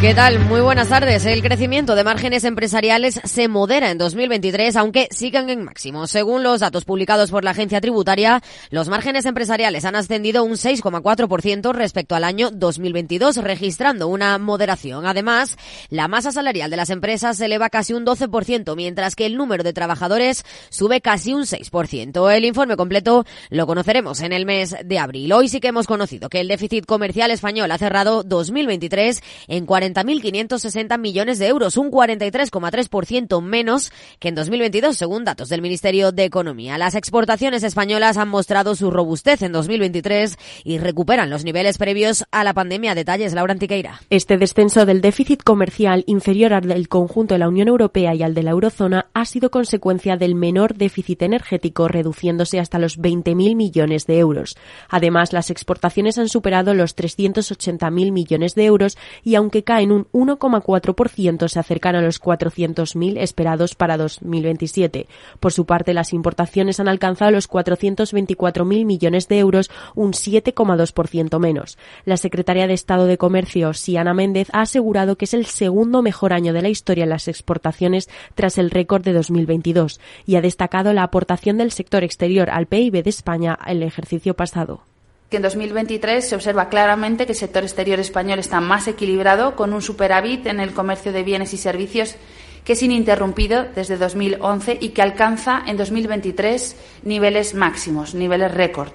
¿Qué tal? Muy buenas tardes. El crecimiento de márgenes empresariales se modera en 2023, aunque sigan en máximo. Según los datos publicados por la agencia tributaria, los márgenes empresariales han ascendido un 6,4% respecto al año 2022, registrando una moderación. Además, la masa salarial de las empresas se eleva casi un 12%, mientras que el número de trabajadores sube casi un 6%. El informe completo lo conoceremos en el mes de abril. Hoy sí que hemos conocido que el déficit comercial español ha cerrado 2023 en 40 40.560 millones de euros, un 43,3% menos que en 2022, según datos del Ministerio de Economía. Las exportaciones españolas han mostrado su robustez en 2023 y recuperan los niveles previos a la pandemia. Detalles, Laura Antiqueira. Este descenso del déficit comercial inferior al del conjunto de la Unión Europea y al de la eurozona ha sido consecuencia del menor déficit energético, reduciéndose hasta los 20.000 millones de euros. Además, las exportaciones han superado los 380.000 millones de euros y aunque en un 1,4%, se acercan a los 400.000 esperados para 2027. Por su parte, las importaciones han alcanzado los 424.000 millones de euros, un 7,2% menos. La secretaria de Estado de Comercio, Siana Méndez, ha asegurado que es el segundo mejor año de la historia en las exportaciones tras el récord de 2022 y ha destacado la aportación del sector exterior al PIB de España el ejercicio pasado que en 2023 se observa claramente que el sector exterior español está más equilibrado, con un superávit en el comercio de bienes y servicios que es ininterrumpido desde 2011 y que alcanza en 2023 niveles máximos, niveles récord.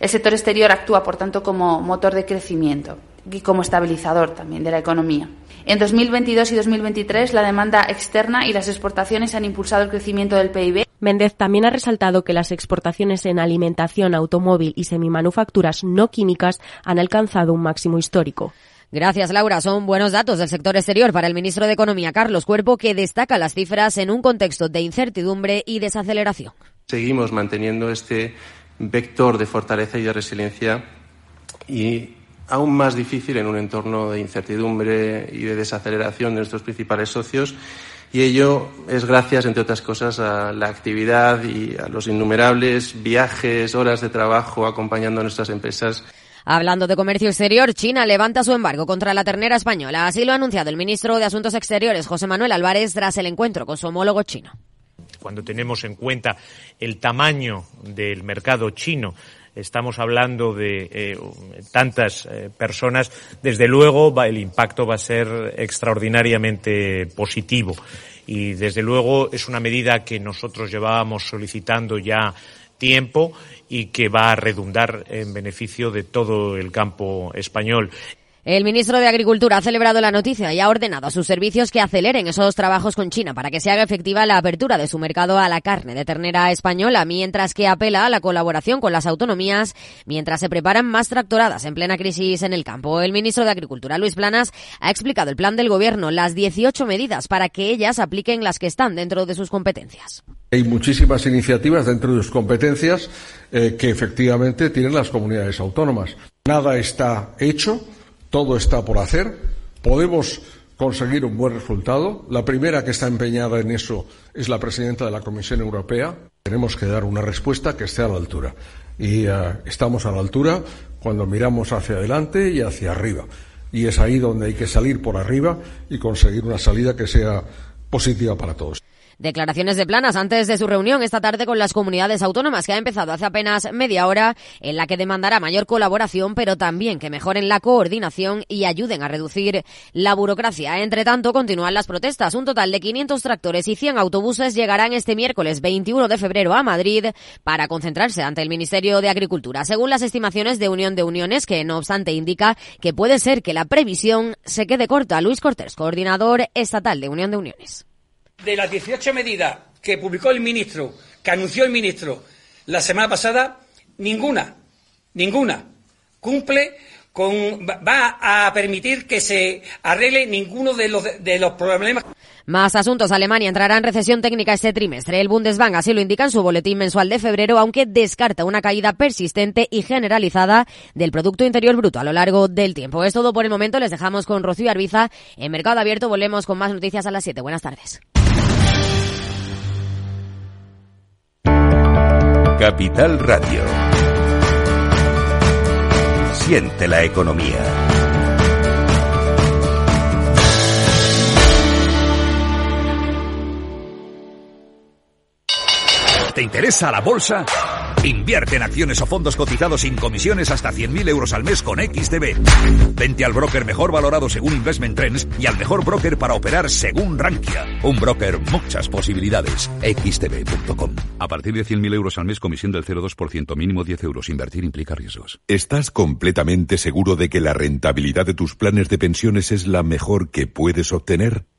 El sector exterior actúa, por tanto, como motor de crecimiento y como estabilizador también de la economía. En 2022 y 2023, la demanda externa y las exportaciones han impulsado el crecimiento del PIB. Méndez también ha resaltado que las exportaciones en alimentación, automóvil y semimanufacturas no químicas han alcanzado un máximo histórico. Gracias, Laura. Son buenos datos del sector exterior para el ministro de Economía, Carlos Cuerpo, que destaca las cifras en un contexto de incertidumbre y desaceleración. Seguimos manteniendo este vector de fortaleza y de resiliencia y aún más difícil en un entorno de incertidumbre y de desaceleración de nuestros principales socios. Y ello es gracias, entre otras cosas, a la actividad y a los innumerables viajes, horas de trabajo acompañando a nuestras empresas. Hablando de comercio exterior, China levanta su embargo contra la ternera española. Así lo ha anunciado el ministro de Asuntos Exteriores, José Manuel Álvarez, tras el encuentro con su homólogo chino. Cuando tenemos en cuenta el tamaño del mercado chino, estamos hablando de eh, tantas eh, personas, desde luego el impacto va a ser extraordinariamente positivo. Y desde luego es una medida que nosotros llevábamos solicitando ya tiempo y que va a redundar en beneficio de todo el campo español. El ministro de Agricultura ha celebrado la noticia y ha ordenado a sus servicios que aceleren esos trabajos con China para que se haga efectiva la apertura de su mercado a la carne de ternera española, mientras que apela a la colaboración con las autonomías mientras se preparan más tractoradas en plena crisis en el campo. El ministro de Agricultura, Luis Planas, ha explicado el plan del Gobierno, las 18 medidas para que ellas apliquen las que están dentro de sus competencias. Hay muchísimas iniciativas dentro de sus competencias eh, que efectivamente tienen las comunidades autónomas. Nada está hecho todo está por hacer. Podemos conseguir un buen resultado. La primera que está empeñada en eso es la presidenta de la Comisión Europea. Tenemos que dar una respuesta que esté a la altura. Y eh, estamos a la altura cuando miramos hacia adelante y hacia arriba. Y es ahí donde hay que salir por arriba y conseguir una salida que sea positiva para todos. Declaraciones de Planas antes de su reunión esta tarde con las comunidades autónomas que ha empezado hace apenas media hora en la que demandará mayor colaboración pero también que mejoren la coordinación y ayuden a reducir la burocracia. Entre tanto, continúan las protestas. Un total de 500 tractores y 100 autobuses llegarán este miércoles 21 de febrero a Madrid para concentrarse ante el Ministerio de Agricultura. Según las estimaciones de Unión de Uniones, que no obstante indica que puede ser que la previsión se quede corta. Luis Cortés, coordinador estatal de Unión de Uniones. De las 18 medidas que publicó el ministro, que anunció el ministro la semana pasada, ninguna, ninguna cumple con, va a permitir que se arregle ninguno de los, de los problemas. Más asuntos. Alemania entrará en recesión técnica este trimestre. El Bundesbank así lo indica en su boletín mensual de febrero, aunque descarta una caída persistente y generalizada del Producto Interior Bruto a lo largo del tiempo. Es todo por el momento. Les dejamos con Rocío Arbiza. En Mercado Abierto volvemos con más noticias a las 7. Buenas tardes. Capital Radio. Siente la economía. ¿Te interesa la bolsa? Invierte en acciones o fondos cotizados sin comisiones hasta 100.000 euros al mes con XTB. Vente al broker mejor valorado según Investment Trends y al mejor broker para operar según Rankia. Un broker, muchas posibilidades. XTB.com. A partir de 100.000 euros al mes, comisión del 0,2%, mínimo 10 euros. Invertir implica riesgos. ¿Estás completamente seguro de que la rentabilidad de tus planes de pensiones es la mejor que puedes obtener?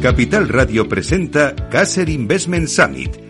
Capital Radio presenta Caser Investment Summit,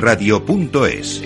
capitalradio.es.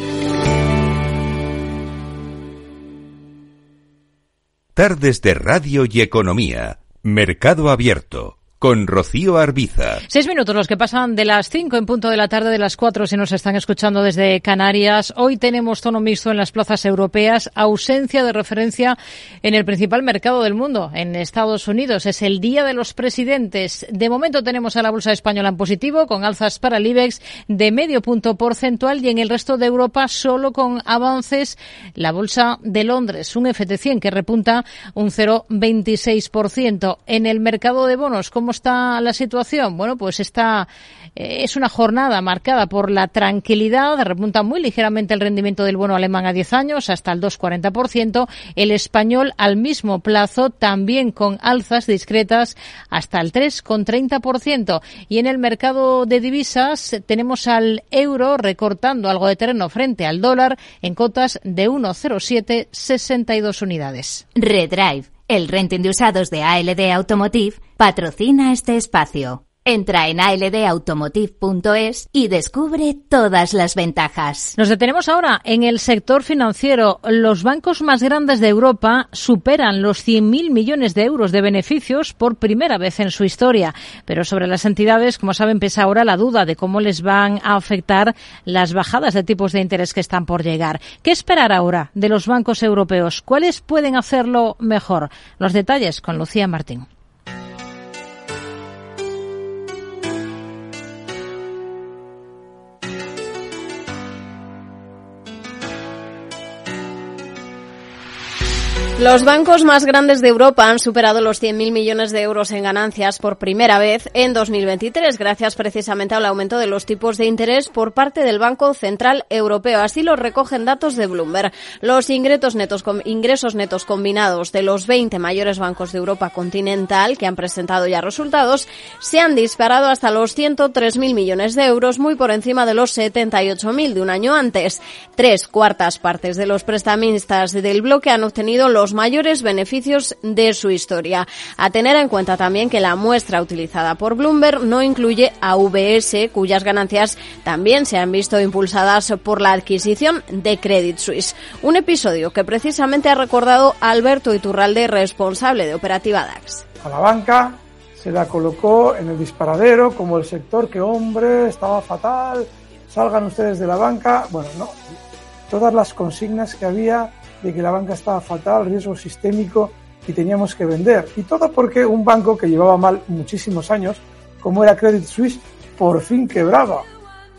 Tardes de Radio y Economía. Mercado Abierto. Con Rocío Arbiza. Seis minutos los que pasan de las cinco en punto de la tarde, de las cuatro si nos están escuchando desde Canarias. Hoy tenemos tono mixto en las plazas europeas, ausencia de referencia en el principal mercado del mundo, en Estados Unidos. Es el día de los presidentes. De momento tenemos a la bolsa española en positivo, con alzas para el IBEX de medio punto porcentual y en el resto de Europa solo con avances la bolsa de Londres, un FT100 que repunta un 0,26%. En el mercado de bonos, ¿cómo está la situación? Bueno, pues está eh, es una jornada marcada por la tranquilidad, repunta muy ligeramente el rendimiento del bono alemán a 10 años hasta el 2,40%, el español al mismo plazo también con alzas discretas hasta el 3,30% y en el mercado de divisas tenemos al euro recortando algo de terreno frente al dólar en cotas de 1,0762 unidades. Redrive el renting de usados de ALD Automotive patrocina este espacio. Entra en aldautomotive.es y descubre todas las ventajas. Nos detenemos ahora en el sector financiero. Los bancos más grandes de Europa superan los 100.000 millones de euros de beneficios por primera vez en su historia. Pero sobre las entidades, como saben, pesa ahora la duda de cómo les van a afectar las bajadas de tipos de interés que están por llegar. ¿Qué esperar ahora de los bancos europeos? ¿Cuáles pueden hacerlo mejor? Los detalles con Lucía Martín. Los bancos más grandes de Europa han superado los 100.000 millones de euros en ganancias por primera vez en 2023, gracias precisamente al aumento de los tipos de interés por parte del Banco Central Europeo. Así lo recogen datos de Bloomberg. Los ingresos netos, ingresos netos combinados de los 20 mayores bancos de Europa continental que han presentado ya resultados se han disparado hasta los 103.000 millones de euros, muy por encima de los 78.000 de un año antes. Tres cuartas partes de los prestamistas del bloque han obtenido los mayores beneficios de su historia. A tener en cuenta también que la muestra utilizada por Bloomberg no incluye a VS, cuyas ganancias también se han visto impulsadas por la adquisición de Credit Suisse. Un episodio que precisamente ha recordado Alberto Iturralde, responsable de Operativa DAX. A la banca se la colocó en el disparadero como el sector que, hombre, estaba fatal, salgan ustedes de la banca. Bueno, no. Todas las consignas que había de que la banca estaba fatal, riesgo sistémico y teníamos que vender. Y todo porque un banco que llevaba mal muchísimos años, como era Credit Suisse, por fin quebraba.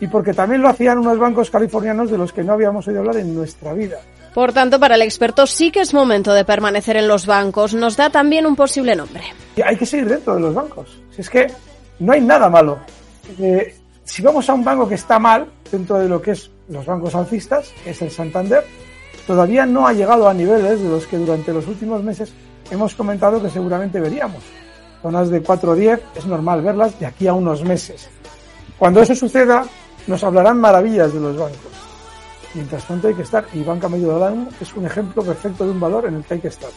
Y porque también lo hacían unos bancos californianos de los que no habíamos oído hablar en nuestra vida. Por tanto, para el experto sí que es momento de permanecer en los bancos. Nos da también un posible nombre. Hay que seguir dentro de los bancos. Si es que no hay nada malo. Eh, si vamos a un banco que está mal, dentro de lo que es los bancos alcistas, que es el Santander, todavía no ha llegado a niveles de los que durante los últimos meses hemos comentado que seguramente veríamos. Zonas de 4-10 es normal verlas de aquí a unos meses. Cuando eso suceda, nos hablarán maravillas de los bancos. Mientras tanto hay que estar, y Banca Mediolanum es un ejemplo perfecto de un valor en el que hay que estar.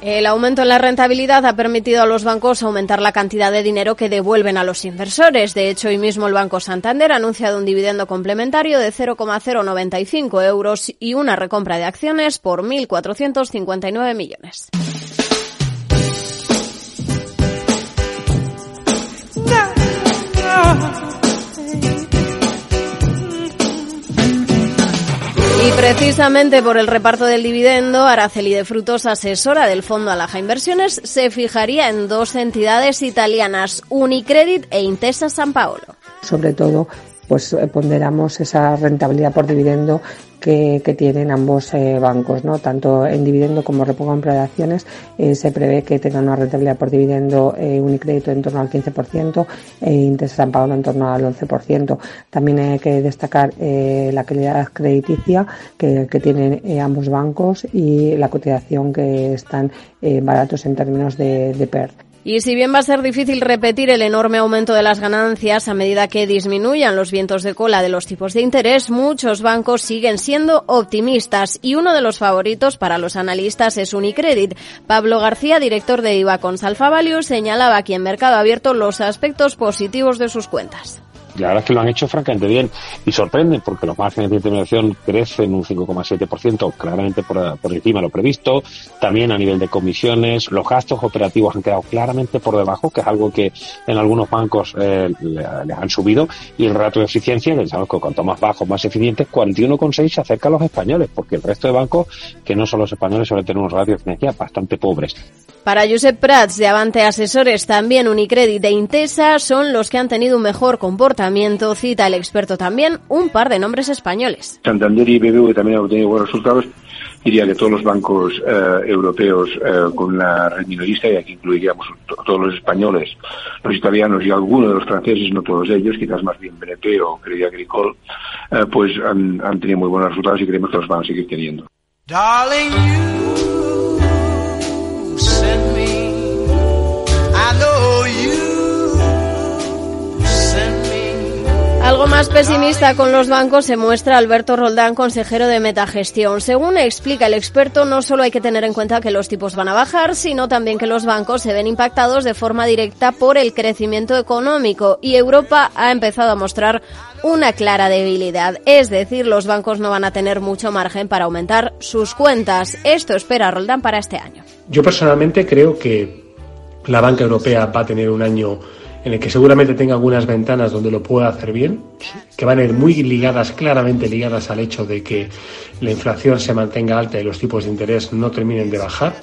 El aumento en la rentabilidad ha permitido a los bancos aumentar la cantidad de dinero que devuelven a los inversores. De hecho, hoy mismo el Banco Santander ha anunciado un dividendo complementario de 0,095 euros y una recompra de acciones por 1.459 millones. Y precisamente por el reparto del dividendo, Araceli de Frutos, asesora del Fondo Alaja Inversiones, se fijaría en dos entidades italianas, Unicredit e Intesa San Paolo. Sobre todo, pues eh, ponderamos esa rentabilidad por dividendo que, tienen ambos eh, bancos, ¿no? Tanto en dividendo como recompra de acciones eh, se prevé que tengan una rentabilidad por dividendo eh, Unicrédito en torno al 15% e Intesa San Paolo en torno al 11%. También hay que destacar la calidad crediticia que, tienen ambos bancos y la cotización que están baratos en términos de, de PER. Y si bien va a ser difícil repetir el enorme aumento de las ganancias a medida que disminuyan los vientos de cola de los tipos de interés, muchos bancos siguen siendo optimistas y uno de los favoritos para los analistas es Unicredit. Pablo García, director de IVA con Salfa Value, señalaba aquí en Mercado Abierto los aspectos positivos de sus cuentas la verdad es que lo han hecho francamente bien y sorprenden porque los márgenes de intermediación crecen un 5,7%, claramente por, encima de lo previsto. También a nivel de comisiones, los gastos operativos han quedado claramente por debajo, que es algo que en algunos bancos eh, les han subido. Y el rato de eficiencia, que sabemos que cuanto más bajo, más eficientes, 41,6 se acerca a los españoles, porque el resto de bancos, que no son los españoles, suelen tener unos ratios de eficiencia bastante pobres. Para Josep Prats de Avante Asesores, también Unicredit e Intesa son los que han tenido un mejor comportamiento. Cita el experto también un par de nombres españoles. Santander y BBV también han obtenido buenos resultados. Diría que todos los bancos eh, europeos eh, con la red minorista, y aquí incluiríamos todos los españoles, los italianos y algunos de los franceses, no todos ellos, quizás más bien BNP o Crédit Agricole, eh, pues han, han, tenido muy buenos resultados y creemos que los van a seguir teniendo. Algo más pesimista con los bancos se muestra Alberto Roldán, consejero de Metagestión. Según explica el experto, no solo hay que tener en cuenta que los tipos van a bajar, sino también que los bancos se ven impactados de forma directa por el crecimiento económico y Europa ha empezado a mostrar una clara debilidad. Es decir, los bancos no van a tener mucho margen para aumentar sus cuentas. Esto espera Roldán para este año. Yo personalmente creo que la banca europea va a tener un año en el que seguramente tenga algunas ventanas donde lo pueda hacer bien, que van a ir muy ligadas, claramente ligadas al hecho de que la inflación se mantenga alta y los tipos de interés no terminen de bajar.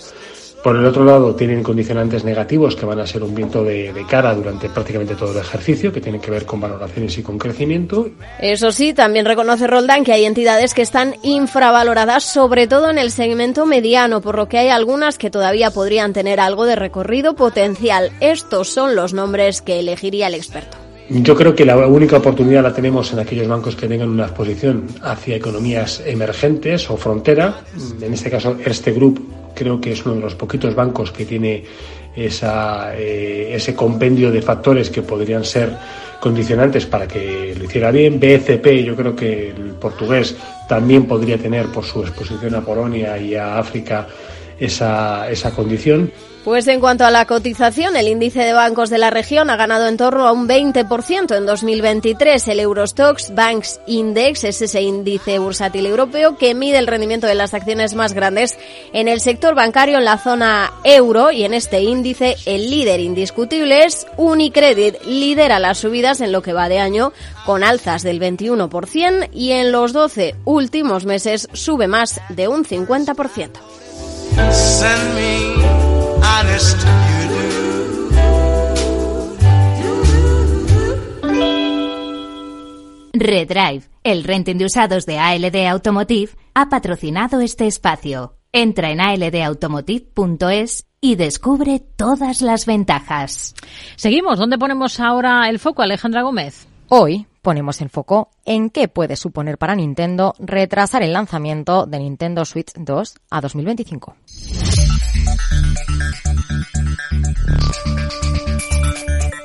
Por el otro lado, tienen condicionantes negativos que van a ser un viento de, cara durante prácticamente todo el ejercicio, que tienen que ver con valoraciones y con crecimiento. Eso sí, también reconoce Roldán que hay entidades que están infravaloradas, sobre todo en el segmento mediano, por lo que hay algunas que todavía podrían tener algo de recorrido potencial. Estos son los nombres que elegiría el experto. Yo creo que la única oportunidad la tenemos en aquellos bancos que tengan una exposición hacia economías emergentes o frontera. En este caso, este Group creo que es uno de los poquitos bancos que tiene esa, eh, ese compendio de factores que podrían ser condicionantes para que lo hiciera bien. BCP, yo creo que el portugués también podría tener por su exposición a Polonia y a África esa, esa condición. Pues en cuanto a la cotización, el índice de bancos de la región ha ganado en torno a un 20% en 2023. El Eurostox Banks Index es ese índice bursátil europeo que mide el rendimiento de las acciones más grandes en el sector bancario en la zona euro y en este índice el líder indiscutible es Unicredit. Lidera las subidas en lo que va de año con alzas del 21% y en los 12 últimos meses sube más de un 50%. Redrive, el renting de usados de ALD Automotive, ha patrocinado este espacio. Entra en aldautomotive.es y descubre todas las ventajas. Seguimos. ¿Dónde ponemos ahora el foco, Alejandra Gómez? Hoy ponemos el foco en qué puede suponer para Nintendo retrasar el lanzamiento de Nintendo Switch 2 a 2025. Thank you.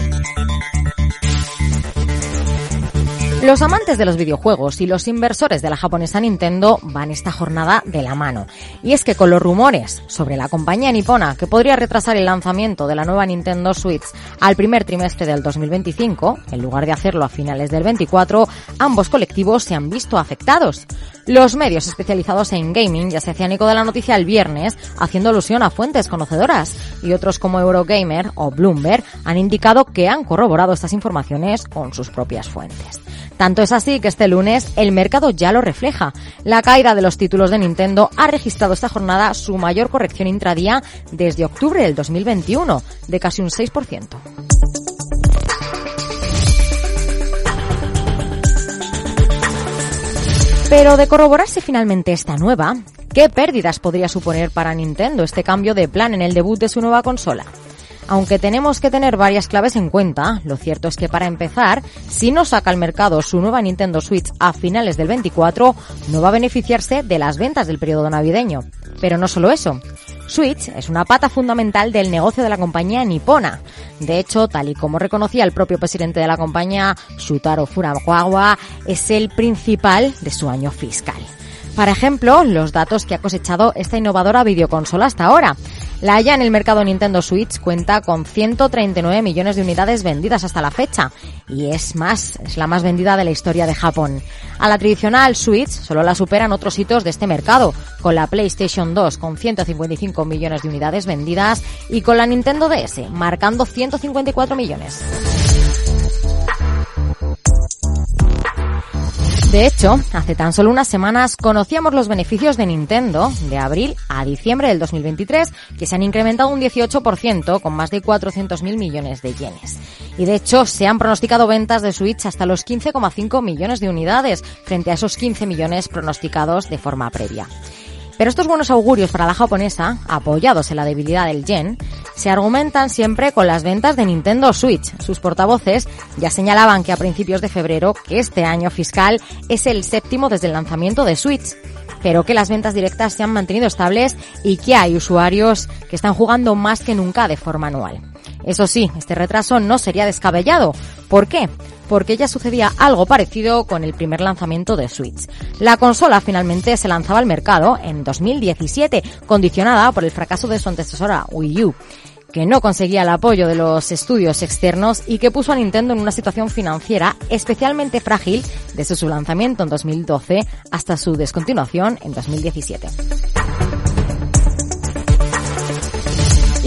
Los amantes de los videojuegos y los inversores de la japonesa Nintendo van esta jornada de la mano. Y es que con los rumores sobre la compañía nipona que podría retrasar el lanzamiento de la nueva Nintendo Switch al primer trimestre del 2025, en lugar de hacerlo a finales del 24, ambos colectivos se han visto afectados. Los medios especializados en gaming ya se hacían eco de la noticia el viernes, haciendo alusión a fuentes conocedoras, y otros como Eurogamer o Bloomberg han indicado que han corroborado estas informaciones con sus propias fuentes. Tanto es así que este lunes el mercado ya lo refleja. La caída de los títulos de Nintendo ha registrado esta jornada su mayor corrección intradía desde octubre del 2021, de casi un 6%. Pero de corroborarse finalmente esta nueva, ¿qué pérdidas podría suponer para Nintendo este cambio de plan en el debut de su nueva consola? Aunque tenemos que tener varias claves en cuenta, lo cierto es que para empezar, si no saca al mercado su nueva Nintendo Switch a finales del 24, no va a beneficiarse de las ventas del periodo navideño. Pero no solo eso. Switch es una pata fundamental del negocio de la compañía nipona. De hecho, tal y como reconocía el propio presidente de la compañía, Shutaro Furukawa, es el principal de su año fiscal. Por ejemplo, los datos que ha cosechado esta innovadora videoconsola hasta ahora. La ya en el mercado Nintendo Switch cuenta con 139 millones de unidades vendidas hasta la fecha y es más, es la más vendida de la historia de Japón. A la tradicional Switch solo la superan otros hitos de este mercado, con la PlayStation 2 con 155 millones de unidades vendidas y con la Nintendo DS marcando 154 millones. De hecho, hace tan solo unas semanas conocíamos los beneficios de Nintendo de abril a diciembre del 2023, que se han incrementado un 18% con más de 400.000 millones de yenes. Y de hecho, se han pronosticado ventas de Switch hasta los 15,5 millones de unidades, frente a esos 15 millones pronosticados de forma previa. Pero estos buenos augurios para la japonesa, apoyados en la debilidad del yen, se argumentan siempre con las ventas de Nintendo Switch. Sus portavoces ya señalaban que a principios de febrero que este año fiscal es el séptimo desde el lanzamiento de Switch pero que las ventas directas se han mantenido estables y que hay usuarios que están jugando más que nunca de forma anual. Eso sí, este retraso no sería descabellado. ¿Por qué? Porque ya sucedía algo parecido con el primer lanzamiento de Switch. La consola finalmente se lanzaba al mercado en 2017, condicionada por el fracaso de su antecesora Wii U que no conseguía el apoyo de los estudios externos y que puso a Nintendo en una situación financiera especialmente frágil desde su lanzamiento en 2012 hasta su descontinuación en 2017.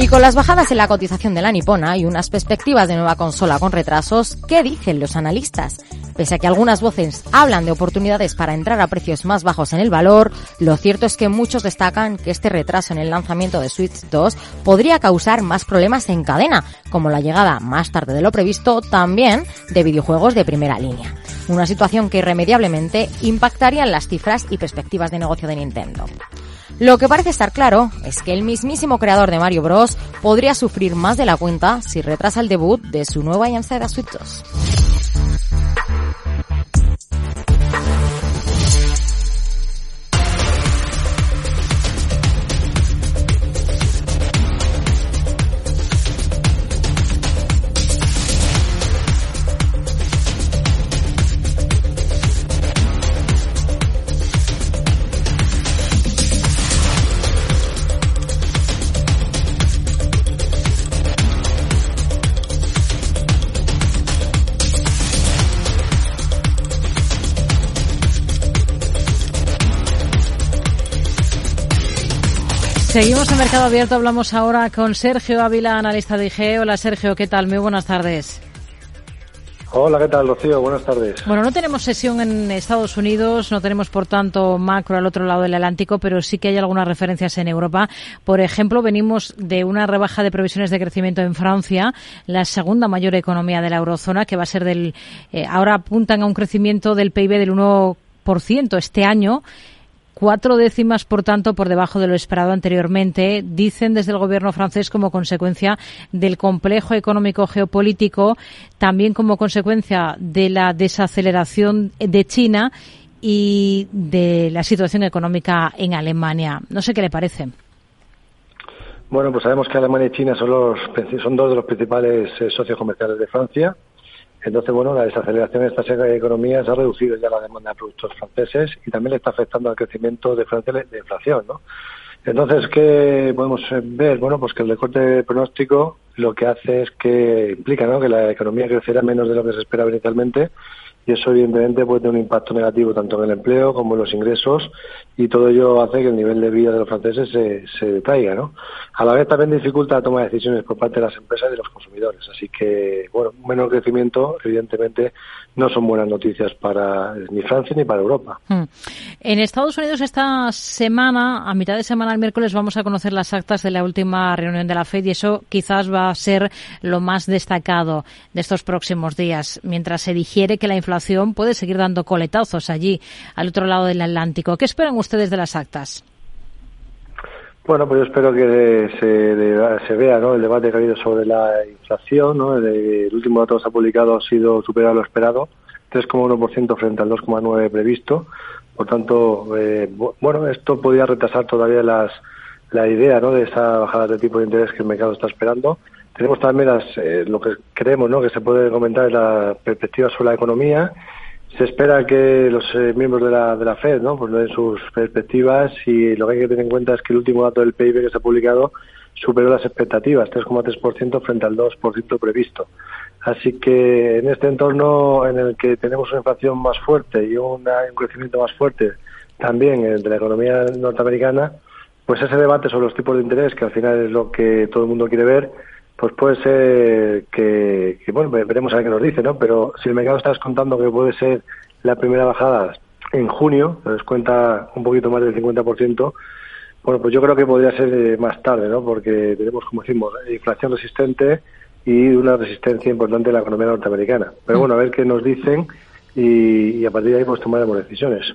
Y con las bajadas en la cotización de la nipona y unas perspectivas de nueva consola con retrasos, ¿qué dicen los analistas? Pese a que algunas voces hablan de oportunidades para entrar a precios más bajos en el valor, lo cierto es que muchos destacan que este retraso en el lanzamiento de Switch 2 podría causar más problemas en cadena, como la llegada más tarde de lo previsto también de videojuegos de primera línea. Una situación que irremediablemente impactaría en las cifras y perspectivas de negocio de Nintendo. Lo que parece estar claro es que el mismísimo creador de Mario Bros. podría sufrir más de la cuenta si retrasa el debut de su nueva alianza de Switch 2. Seguimos en Mercado Abierto, hablamos ahora con Sergio Ávila, analista de IG. Hola Sergio, ¿qué tal? Muy buenas tardes. Hola, ¿qué tal, Rocío? Buenas tardes. Bueno, no tenemos sesión en Estados Unidos, no tenemos, por tanto, macro al otro lado del Atlántico, pero sí que hay algunas referencias en Europa. Por ejemplo, venimos de una rebaja de previsiones de crecimiento en Francia, la segunda mayor economía de la eurozona, que va a ser del. Eh, ahora apuntan a un crecimiento del PIB del 1% este año cuatro décimas, por tanto, por debajo de lo esperado anteriormente, dicen desde el gobierno francés como consecuencia del complejo económico geopolítico, también como consecuencia de la desaceleración de China y de la situación económica en Alemania. No sé qué le parece. Bueno, pues sabemos que Alemania y China son, los, son dos de los principales eh, socios comerciales de Francia. Entonces, bueno, la desaceleración de estas economías ha reducido ya la demanda de productos franceses y también le está afectando al crecimiento de Francia de inflación, ¿no? Entonces, ¿qué podemos eh, ver? Bueno, pues que el recorte de pronóstico lo que hace es que implica ¿no? que la economía crecerá menos de lo que se esperaba inicialmente y eso evidentemente puede tener un impacto negativo tanto en el empleo como en los ingresos y todo ello hace que el nivel de vida de los franceses se, se decaiga, ¿no? A la vez también dificulta la toma de decisiones por parte de las empresas y los consumidores, así que, bueno, un menor crecimiento evidentemente no son buenas noticias para ni Francia ni para Europa. Hmm. En Estados Unidos esta semana, a mitad de semana el miércoles, vamos a conocer las actas de la última reunión de la FED y eso quizás va a ser lo más destacado de estos próximos días, mientras se digiere que la inflación puede seguir dando coletazos allí, al otro lado del Atlántico. ¿Qué esperan ustedes de las actas? Bueno, pues yo espero que se, se vea ¿no? el debate que ha habido sobre la inflación. ¿no? El, último dato que se ha publicado ha sido superar lo esperado, 3,1% frente al 2,9% previsto. Por tanto, eh, bueno, esto podría retrasar todavía las, la idea ¿no? de esa bajada de tipo de interés que el mercado está esperando. Tenemos también las, eh, lo que creemos ¿no? que se puede comentar es la perspectiva sobre la economía se espera que los eh, miembros de la, de la FED ¿no? pues den sus perspectivas y lo que hay que tener en cuenta es que el último dato del PIB que se ha publicado superó las expectativas, 3,3% frente al 2% previsto. Así que en este entorno en el que tenemos una inflación más fuerte y un crecimiento más fuerte también de la economía norteamericana, pues ese debate sobre los tipos de interés, que al final es lo que todo el mundo quiere ver, pues puede ser que, bueno, veremos a ver qué nos dice, ¿no? Pero si el mercado está descontando que puede ser la primera bajada en junio, nos cuenta un poquito más del 50%, bueno, pues yo creo que podría ser eh, más tarde, ¿no? Porque tenemos, como decimos, inflación resistente y una resistencia importante en la economía norteamericana. Pero mm. bueno, a ver qué nos dicen y, a partir de ahí pues tomaremos decisiones.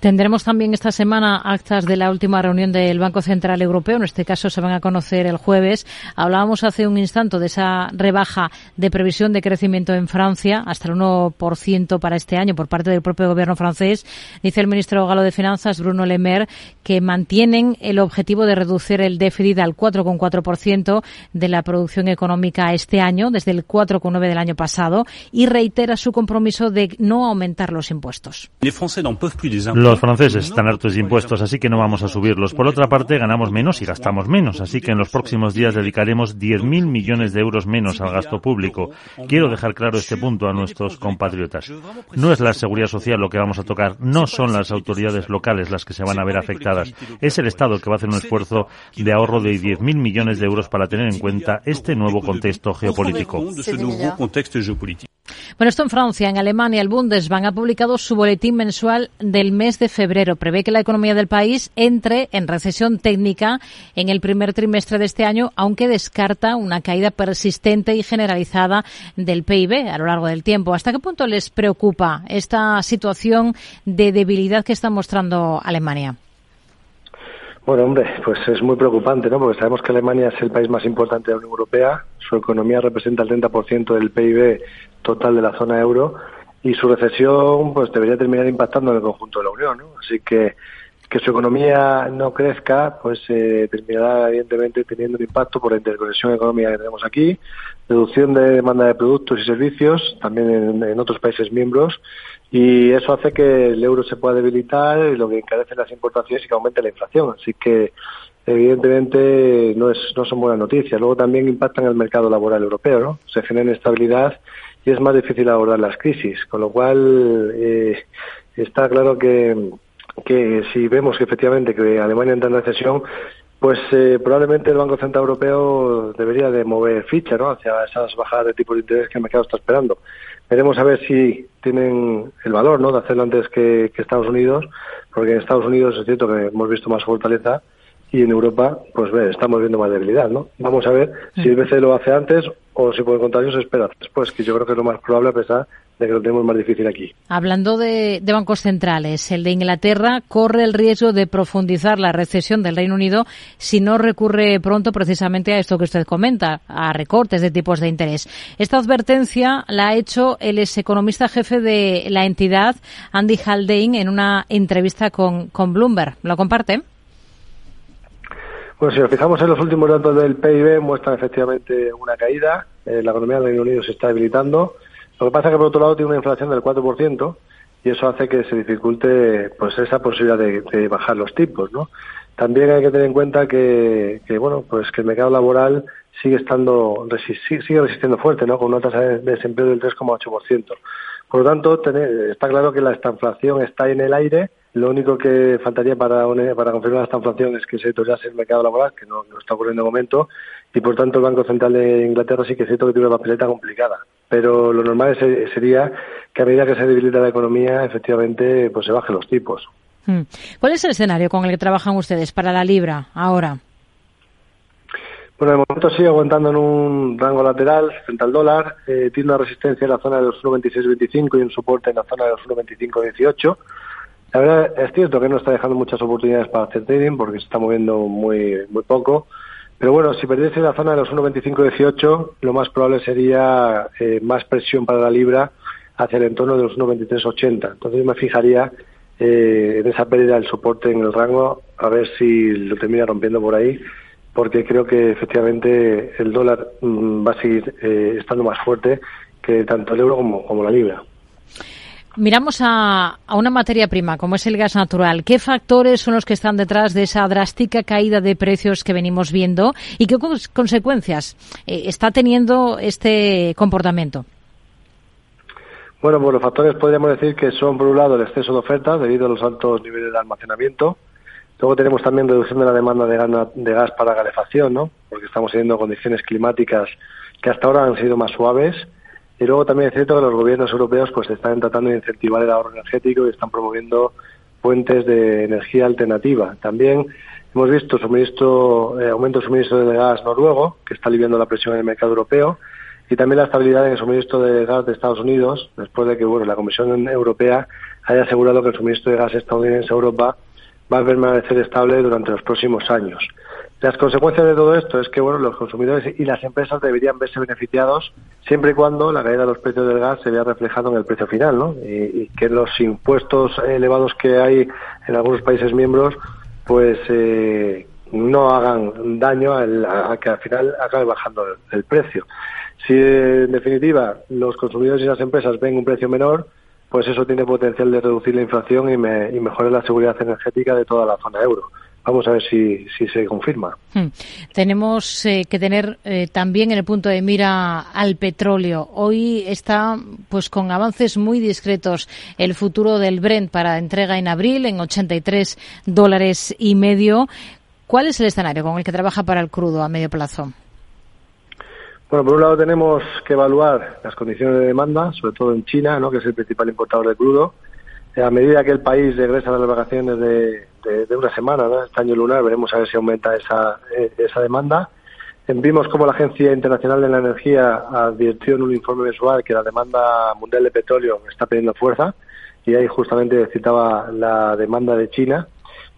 Tendremos también esta semana actas de la última reunión del Banco Central Europeo. En este caso se van a conocer el jueves. Hablábamos hace un instante de esa rebaja de previsión de crecimiento en Francia hasta el 1% para este año por parte del propio gobierno francés. Dice el ministro galo de Finanzas, Bruno Le Maire, que mantienen el objetivo de reducir el déficit al 4,4% de la producción económica este año, desde el 4,9% del año pasado, y reitera su compromiso de no aumentar los impuestos. Los franceses están hartos de impuestos, así que no vamos a subirlos. Por otra parte, ganamos menos y gastamos menos, así que en los próximos días dedicaremos 10.000 millones de euros menos al gasto público. Quiero dejar claro este punto a nuestros compatriotas. No es la seguridad social lo que vamos a tocar, no son las autoridades locales las que se van a ver afectadas. Es el Estado que va a hacer un esfuerzo de ahorro de 10.000 millones de euros para tener en cuenta este nuevo contexto geopolítico. Bueno, esto en Francia, en Alemania, el Bundesbank ha publicado su boletín mensual del mes de febrero. Prevé que la economía del país entre en recesión técnica en el primer trimestre de este año, aunque descarta una caída persistente y generalizada del PIB a lo largo del tiempo. ¿Hasta qué punto les preocupa esta situación de debilidad que está mostrando Alemania? Bueno, hombre, pues es muy preocupante, ¿no? Porque sabemos que Alemania es el país más importante de la Unión Europea, su economía representa el 30% del PIB total de la zona euro y su recesión pues debería terminar impactando en el conjunto de la Unión, ¿no? Así que que su economía no crezca, pues eh, terminará evidentemente teniendo un impacto por la interconexión económica que tenemos aquí, reducción de demanda de productos y servicios, también en, en otros países miembros, y eso hace que el euro se pueda debilitar, lo que encarece las importaciones y que aumente la inflación. Así que evidentemente no, es, no son buenas noticias. Luego también impactan el mercado laboral europeo, ¿no? Se genera inestabilidad y es más difícil abordar las crisis, con lo cual eh, está claro que, que si vemos que efectivamente que Alemania entra en recesión, pues eh, probablemente el Banco Central Europeo debería de mover ficha ¿no? hacia esas bajadas de tipo de interés que el mercado está esperando. Veremos a ver si tienen el valor ¿no? de hacerlo antes que, Estados Unidos, porque en Estados Unidos es cierto que hemos visto más fortaleza y en Europa, pues ve, estamos viendo más debilidad, ¿no? Vamos a ver si el BCE lo hace antes o si por el contrario se espera después, que yo creo que es lo más probable a pesar de que lo tenemos más difícil aquí. Hablando de, de, bancos centrales, el de Inglaterra corre el riesgo de profundizar la recesión del Reino Unido si no recurre pronto precisamente a esto que usted comenta, a recortes de tipos de interés. Esta advertencia la ha hecho el ex economista jefe de la entidad, Andy Haldane, en una entrevista con, con Bloomberg. ¿Lo comparte? Bueno, si nos fijamos en los últimos datos del PIB, muestran efectivamente una caída. Eh, la economía del Reino Unido se está debilitando. Lo que pasa es que, por otro lado, tiene una inflación del 4% y eso hace que se dificulte pues esa posibilidad de, bajar los tipos, ¿no? También hay que tener en cuenta que, bueno, pues que el mercado laboral sigue estando sigue resistiendo fuerte, ¿no? Con una tasa de desempleo del 3,8%. Por lo tanto, está claro que la estanflación está en el aire lo único que faltaría para, confirmar esta inflación es que se deteriorase el mercado laboral, que no, está ocurriendo de momento, y por tanto el Banco Central de Inglaterra sí que es cierto que tiene una papeleta complicada. Pero lo normal sería que a medida que se debilita la economía, efectivamente, pues se bajen los tipos. Hmm. ¿Cuál es el escenario con el que trabajan ustedes para la libra ahora? Bueno, de momento sigue aguantando en un rango lateral frente al dólar. Eh, tiene una resistencia en la zona de los 1,2625 y un soporte en la zona de los 1,2518. La verdad es cierto que no está dejando muchas oportunidades para hacer trading porque se está moviendo muy, muy poco. Pero bueno, si perdiese la zona de los 1.25-18, lo más probable sería eh, más presión para la libra hacia el entorno de los 1.23-80. Entonces yo me fijaría eh, en esa pérdida del soporte en el rango, a ver si lo termina rompiendo por ahí, porque creo que efectivamente el dólar mm, va a seguir eh, estando más fuerte que tanto el euro como, como la libra. Miramos a, una materia prima como es el gas natural. ¿Qué factores son los que están detrás de esa drástica caída de precios que venimos viendo y qué consecuencias eh, está teniendo este comportamiento? Bueno, pues los factores podríamos decir que son, por un lado, el exceso de oferta debido a los altos niveles de almacenamiento. Luego tenemos también reducción de la demanda de gas, para calefacción, ¿no? Porque estamos teniendo condiciones climáticas que hasta ahora han sido más suaves y luego también es cierto que los gobiernos europeos pues están tratando de incentivar el ahorro energético y están promoviendo fuentes de energía alternativa. También hemos visto suministro, eh, aumento de suministro de gas noruego, que está aliviando la presión en el mercado europeo, y también la estabilidad en el suministro de gas de Estados Unidos, después de que bueno, la Comisión Europea haya asegurado que el suministro de gas estadounidense a Europa va a permanecer estable durante los próximos años. Las consecuencias de todo esto es que bueno, los consumidores y las empresas deberían verse beneficiados siempre y cuando la caída de los precios del gas se vea reflejado en el precio final, ¿no? Y, que los impuestos elevados que hay en algunos países miembros, pues eh, no hagan daño a, que al final acabe bajando el, precio. Si en definitiva los consumidores y las empresas ven un precio menor, pues eso tiene potencial de reducir la inflación y, y mejorar la seguridad energética de toda la zona euro vamos a ver si, si se confirma. Hmm. Tenemos eh, que tener eh, también en el punto de mira al petróleo. Hoy está pues con avances muy discretos el futuro del Brent para entrega en abril en 83 dólares y medio. ¿Cuál es el escenario con el que trabaja para el crudo a medio plazo? Bueno, por un lado tenemos que evaluar las condiciones de demanda, sobre todo en China, ¿no? que es el principal importador de crudo. A medida que el país regresa a las vacaciones de, de, una semana, ¿no? este año lunar, veremos a ver si aumenta esa, eh, esa demanda. Vimos como la Agencia Internacional de la Energía advirtió en un informe mensual que la demanda mundial de petróleo está perdiendo fuerza y ahí justamente citaba la demanda de China.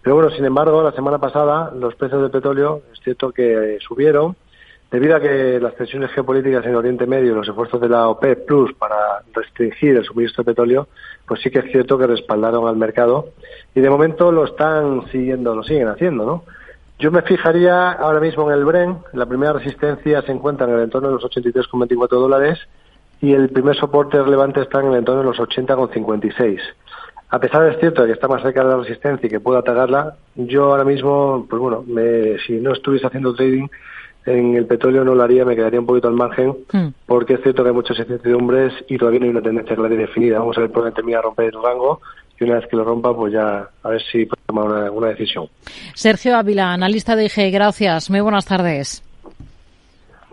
Pero bueno, sin embargo, la semana pasada los precios del petróleo es cierto que subieron debido a que las tensiones geopolíticas en Oriente Medio y los esfuerzos de la OPEP Plus para restringir el suministro de petróleo, pues sí que es cierto que respaldaron al mercado y de momento lo están siguiendo, lo siguen haciendo, ¿no? Yo me fijaría ahora mismo en el Bren, la primera resistencia se encuentra en el entorno de los 83,24 dólares y el primer soporte relevante está en el entorno de los 80,56. A pesar de cierto que está más cerca de la resistencia y que pueda atacarla, yo ahora mismo, pues bueno, me, si no estuviese haciendo trading, en el petróleo no lo haría, me quedaría un poquito al margen, hmm. porque es cierto que hay muchas incertidumbres y todavía no hay una tendencia clara y definida. Vamos a ver por dónde termina romper el rango y una vez que lo rompa, pues ya a ver si puede tomar una, decisión. Sergio Ávila, analista de IG, gracias. Muy buenas tardes.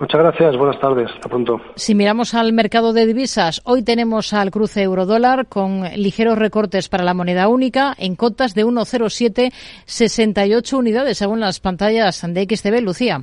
Muchas gracias, buenas tardes, hasta pronto. Si miramos al mercado de divisas, hoy tenemos al cruce eurodólar con ligeros recortes para la moneda única en cotas de 1,07, 68 unidades según las pantallas de XTB. Lucía.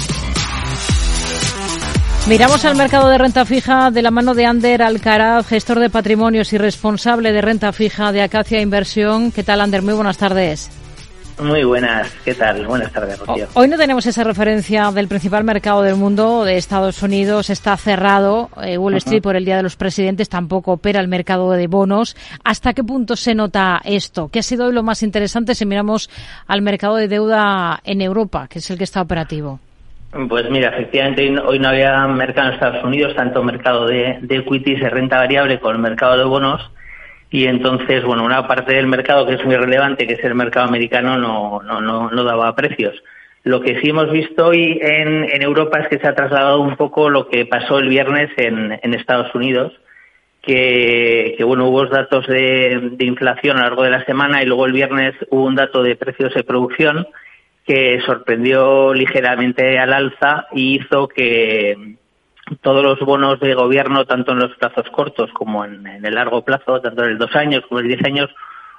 Miramos al mercado de renta fija de la mano de Ander Alcaraz, gestor de patrimonios y responsable de renta fija de Acacia Inversión. ¿Qué tal, Ander? Muy buenas tardes. Muy buenas, ¿qué tal? Buenas tardes, Rocío. Hoy no tenemos esa referencia del principal mercado del mundo, de Estados Unidos. Está cerrado eh, Wall Street por el Día de los Presidentes, tampoco opera el mercado de bonos. ¿Hasta qué punto se nota esto? ¿Qué ha sido hoy lo más interesante si miramos al mercado de deuda en Europa, que es el que está operativo? Pues mira, efectivamente hoy no había mercado en Estados Unidos, tanto mercado de, de equities de renta variable como el mercado de bonos. Y entonces, bueno, una parte del mercado que es muy relevante, que es el mercado americano, no, no, no, no daba precios. Lo que sí hemos visto hoy en, en, Europa es que se ha trasladado un poco lo que pasó el viernes en, en Estados Unidos, que, que, bueno, hubo datos de, de inflación a lo largo de la semana y luego el viernes hubo un dato de precios de producción que sorprendió ligeramente al alza y hizo que todos los bonos de gobierno, tanto en los plazos cortos como en, el largo plazo, tanto en el dos años como en el diez años,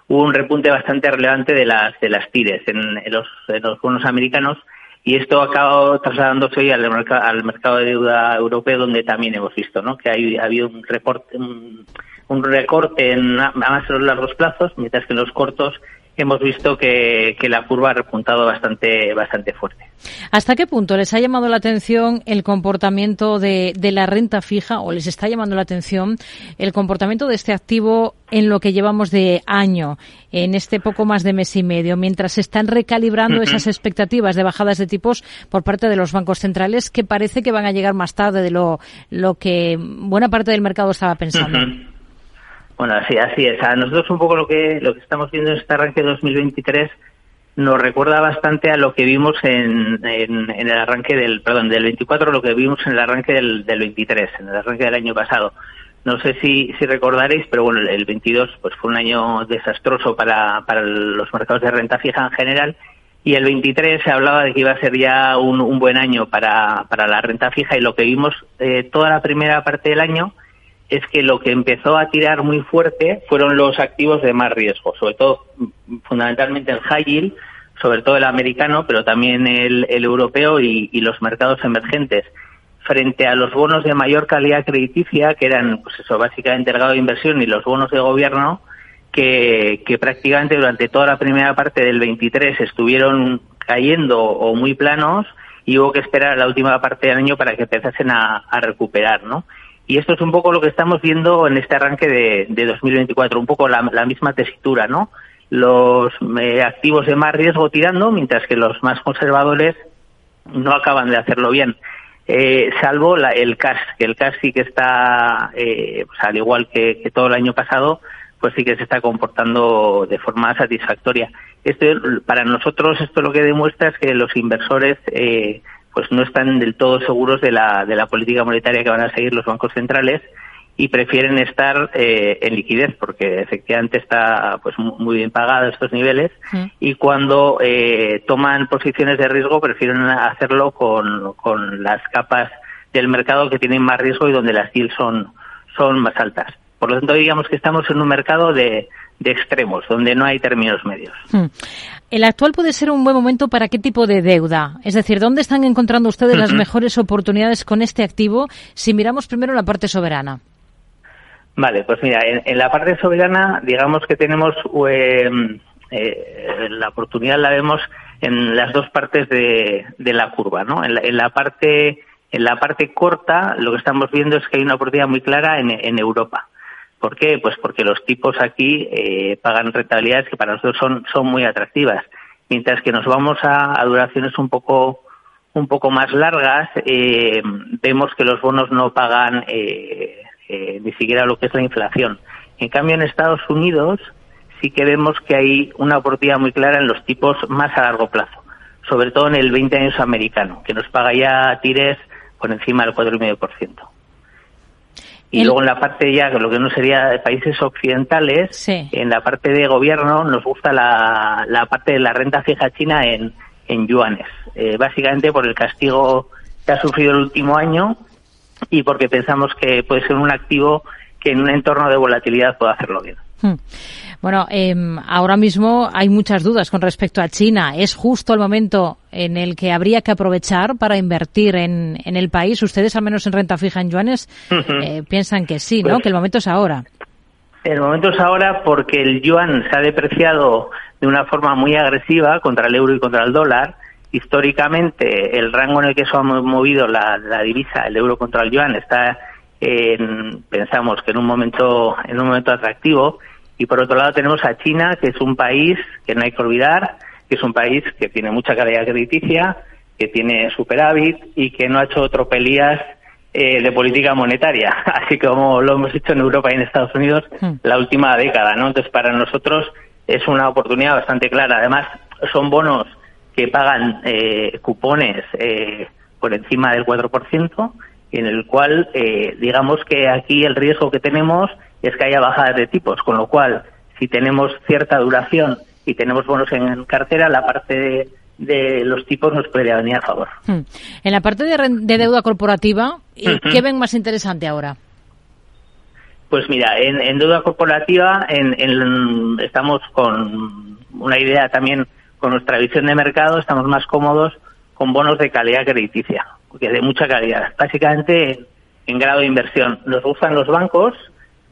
hubo un repunte bastante relevante de las de las tires en, los, los bonos americanos y esto ha acabado trasladándose hoy al, al, mercado de deuda europeo donde también hemos visto ¿no? que ha, habido un reporte un, un recorte en más en los largos plazos mientras que en los cortos hemos visto que, la curva ha repuntado bastante, bastante fuerte. ¿Hasta qué punto les ha llamado la atención el comportamiento de, la renta fija o les está llamando la atención el comportamiento de este activo en lo que llevamos de año, en este poco más de mes y medio, mientras se están recalibrando esas expectativas de bajadas de tipos por parte de los bancos centrales que parece que van a llegar más tarde de lo, lo que buena parte del mercado estaba pensando? Bueno, así, así es. A nosotros un poco lo que, lo que estamos viendo en este arranque 2023 nos recuerda bastante a lo que vimos en, el arranque del, perdón, del 24, lo que vimos en el arranque del, del 23, en el arranque del año pasado. No sé si, si recordaréis, pero bueno, el 22 pues fue un año desastroso para, para los mercados de renta fija en general y el 23 se hablaba de que iba a ser ya un, un buen año para, para la renta fija y lo que vimos eh, toda la primera parte del año es que lo que empezó a tirar muy fuerte fueron los activos de más riesgo, sobre todo fundamentalmente el high yield, sobre todo el americano, pero también el, europeo y, los mercados emergentes, frente a los bonos de mayor calidad crediticia, que eran, pues eso, básicamente el grado de inversión y los bonos de gobierno, que, que prácticamente durante toda la primera parte del 23 estuvieron cayendo o muy planos y hubo que esperar a la última parte del año para que empezasen a recuperar, ¿no? Y esto es un poco lo que estamos viendo en este arranque de, de 2024, un poco la, misma tesitura, ¿no? Los eh, activos de más riesgo tirando, mientras que los más conservadores no acaban de hacerlo bien. Eh, salvo la, el cash, que el cash sí que está, eh, pues al igual que, que, todo el año pasado, pues sí que se está comportando de forma satisfactoria. Esto, para nosotros esto lo que demuestra es que los inversores eh, pues no están del todo seguros de la, de la política monetaria que van a seguir los bancos centrales y prefieren estar eh, en liquidez porque efectivamente está pues muy bien pagado estos niveles y cuando eh, toman posiciones de riesgo prefieren hacerlo con, con las capas del mercado que tienen más riesgo y donde las yields son, son más altas. Por lo tanto, digamos que estamos en un mercado de, de extremos, donde no hay términos medios. Hmm. ¿El actual puede ser un buen momento para qué tipo de deuda? Es decir, ¿dónde están encontrando ustedes las mejores oportunidades con este activo si miramos primero la parte soberana? Vale, pues mira, en, la parte soberana, digamos que tenemos em, eh, la oportunidad la vemos en las dos partes de, la curva, ¿no? En la, parte en la parte corta, lo que estamos viendo es que hay una oportunidad muy clara en Europa. ¿Por qué? Pues porque los tipos aquí eh, pagan rentabilidades que para nosotros son, son muy atractivas. Mientras que nos vamos a, duraciones un poco, un poco más largas, eh, vemos que los bonos no pagan eh, ni siquiera lo que es la inflación. En cambio, en Estados Unidos sí que vemos que hay una oportunidad muy clara en los tipos más a largo plazo, sobre todo en el 20 años americano, que nos paga ya tires por encima del 4,5%. Y luego en la parte ya, lo que no sería de países occidentales, en la parte de gobierno nos gusta la, la parte de la renta fija china en, en yuanes, eh, básicamente por el castigo que ha sufrido el último año y porque pensamos que puede ser un activo que en un entorno de volatilidad pueda hacerlo bien. Hmm. Bueno, em, ahora mismo hay muchas dudas con respecto a China. ¿Es justo el momento en el que habría que aprovechar para invertir en, en el país? Ustedes, al menos en renta fija en yuanes, eh, piensan que sí, ¿no? Pues que el momento es ahora. El momento es ahora porque el yuan se ha depreciado de una forma muy agresiva contra el euro y contra el dólar. Históricamente, el rango en el que se ha movido la, la divisa, el euro contra el yuan, está en, pensamos que en un momento, en un momento atractivo y por otro lado tenemos a China, que es un país que no hay que olvidar, que es un país que tiene mucha calidad crediticia, que tiene superávit y que no ha hecho tropelías eh, de política monetaria, así como lo hemos hecho en Europa y en Estados Unidos hmm. la última década, ¿no? Entonces, para nosotros es una oportunidad bastante clara. Además, son bonos que pagan eh, cupones eh, por encima del 4%, en el cual, digamos que aquí el riesgo que tenemos es que haya bajadas de tipos, con lo cual, si tenemos cierta duración y tenemos bonos en cartera, la parte de, los tipos nos podría venir a favor. Hmm. En la parte de, deuda corporativa, ¿qué ven más interesante ahora? Pues mira, en, deuda corporativa estamos con una idea también, con nuestra visión de mercado, estamos más cómodos con bonos de calidad crediticia, que de mucha calidad, básicamente en grado de inversión. Nos gustan los bancos,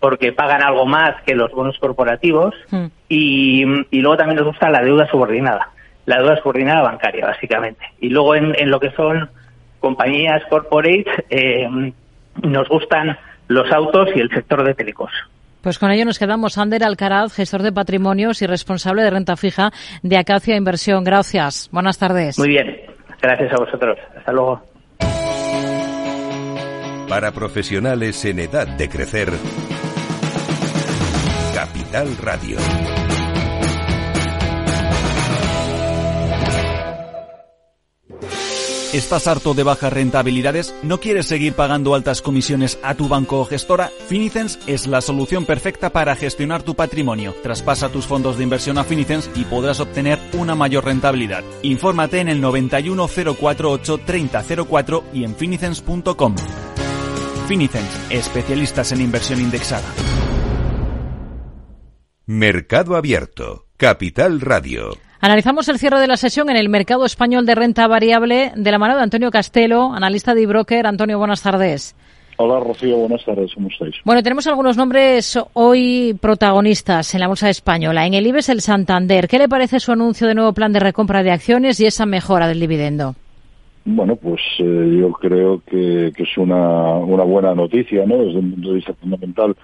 porque pagan algo más que los bonos corporativos hmm. y, luego también nos gusta la deuda subordinada, la deuda subordinada bancaria, básicamente. Y luego en, lo que son compañías corporate eh, nos gustan los autos y el sector de telecos. Pues con ello nos quedamos. Ander Alcaraz, gestor de patrimonios y responsable de renta fija de Acacia Inversión. Gracias. Buenas tardes. Muy bien. Gracias a vosotros. Hasta luego. Para profesionales en edad de crecer. Capital Radio. ¿Estás harto de bajas rentabilidades? ¿No quieres seguir pagando altas comisiones a tu banco o gestora? Finicens es la solución perfecta para gestionar tu patrimonio. Traspasa tus fondos de inversión a Finicens y podrás obtener una mayor rentabilidad. Infórmate en el 91048 3004 y en finicens.com. Finicens, especialistas en inversión indexada. Mercado Abierto, Capital Radio. Analizamos el cierre de la sesión en el mercado español de renta variable de la mano de Antonio Castelo, analista de broker. Antonio, buenas tardes. Hola Rocío, buenas tardes, ¿cómo estáis? Bueno, tenemos algunos nombres hoy protagonistas en la bolsa española. En el IBEX el Santander. ¿Qué le parece su anuncio de nuevo plan de recompra de acciones y esa mejora del dividendo? Bueno, pues eh, yo creo que, es una, una buena noticia, ¿no? Desde un punto de vista fundamental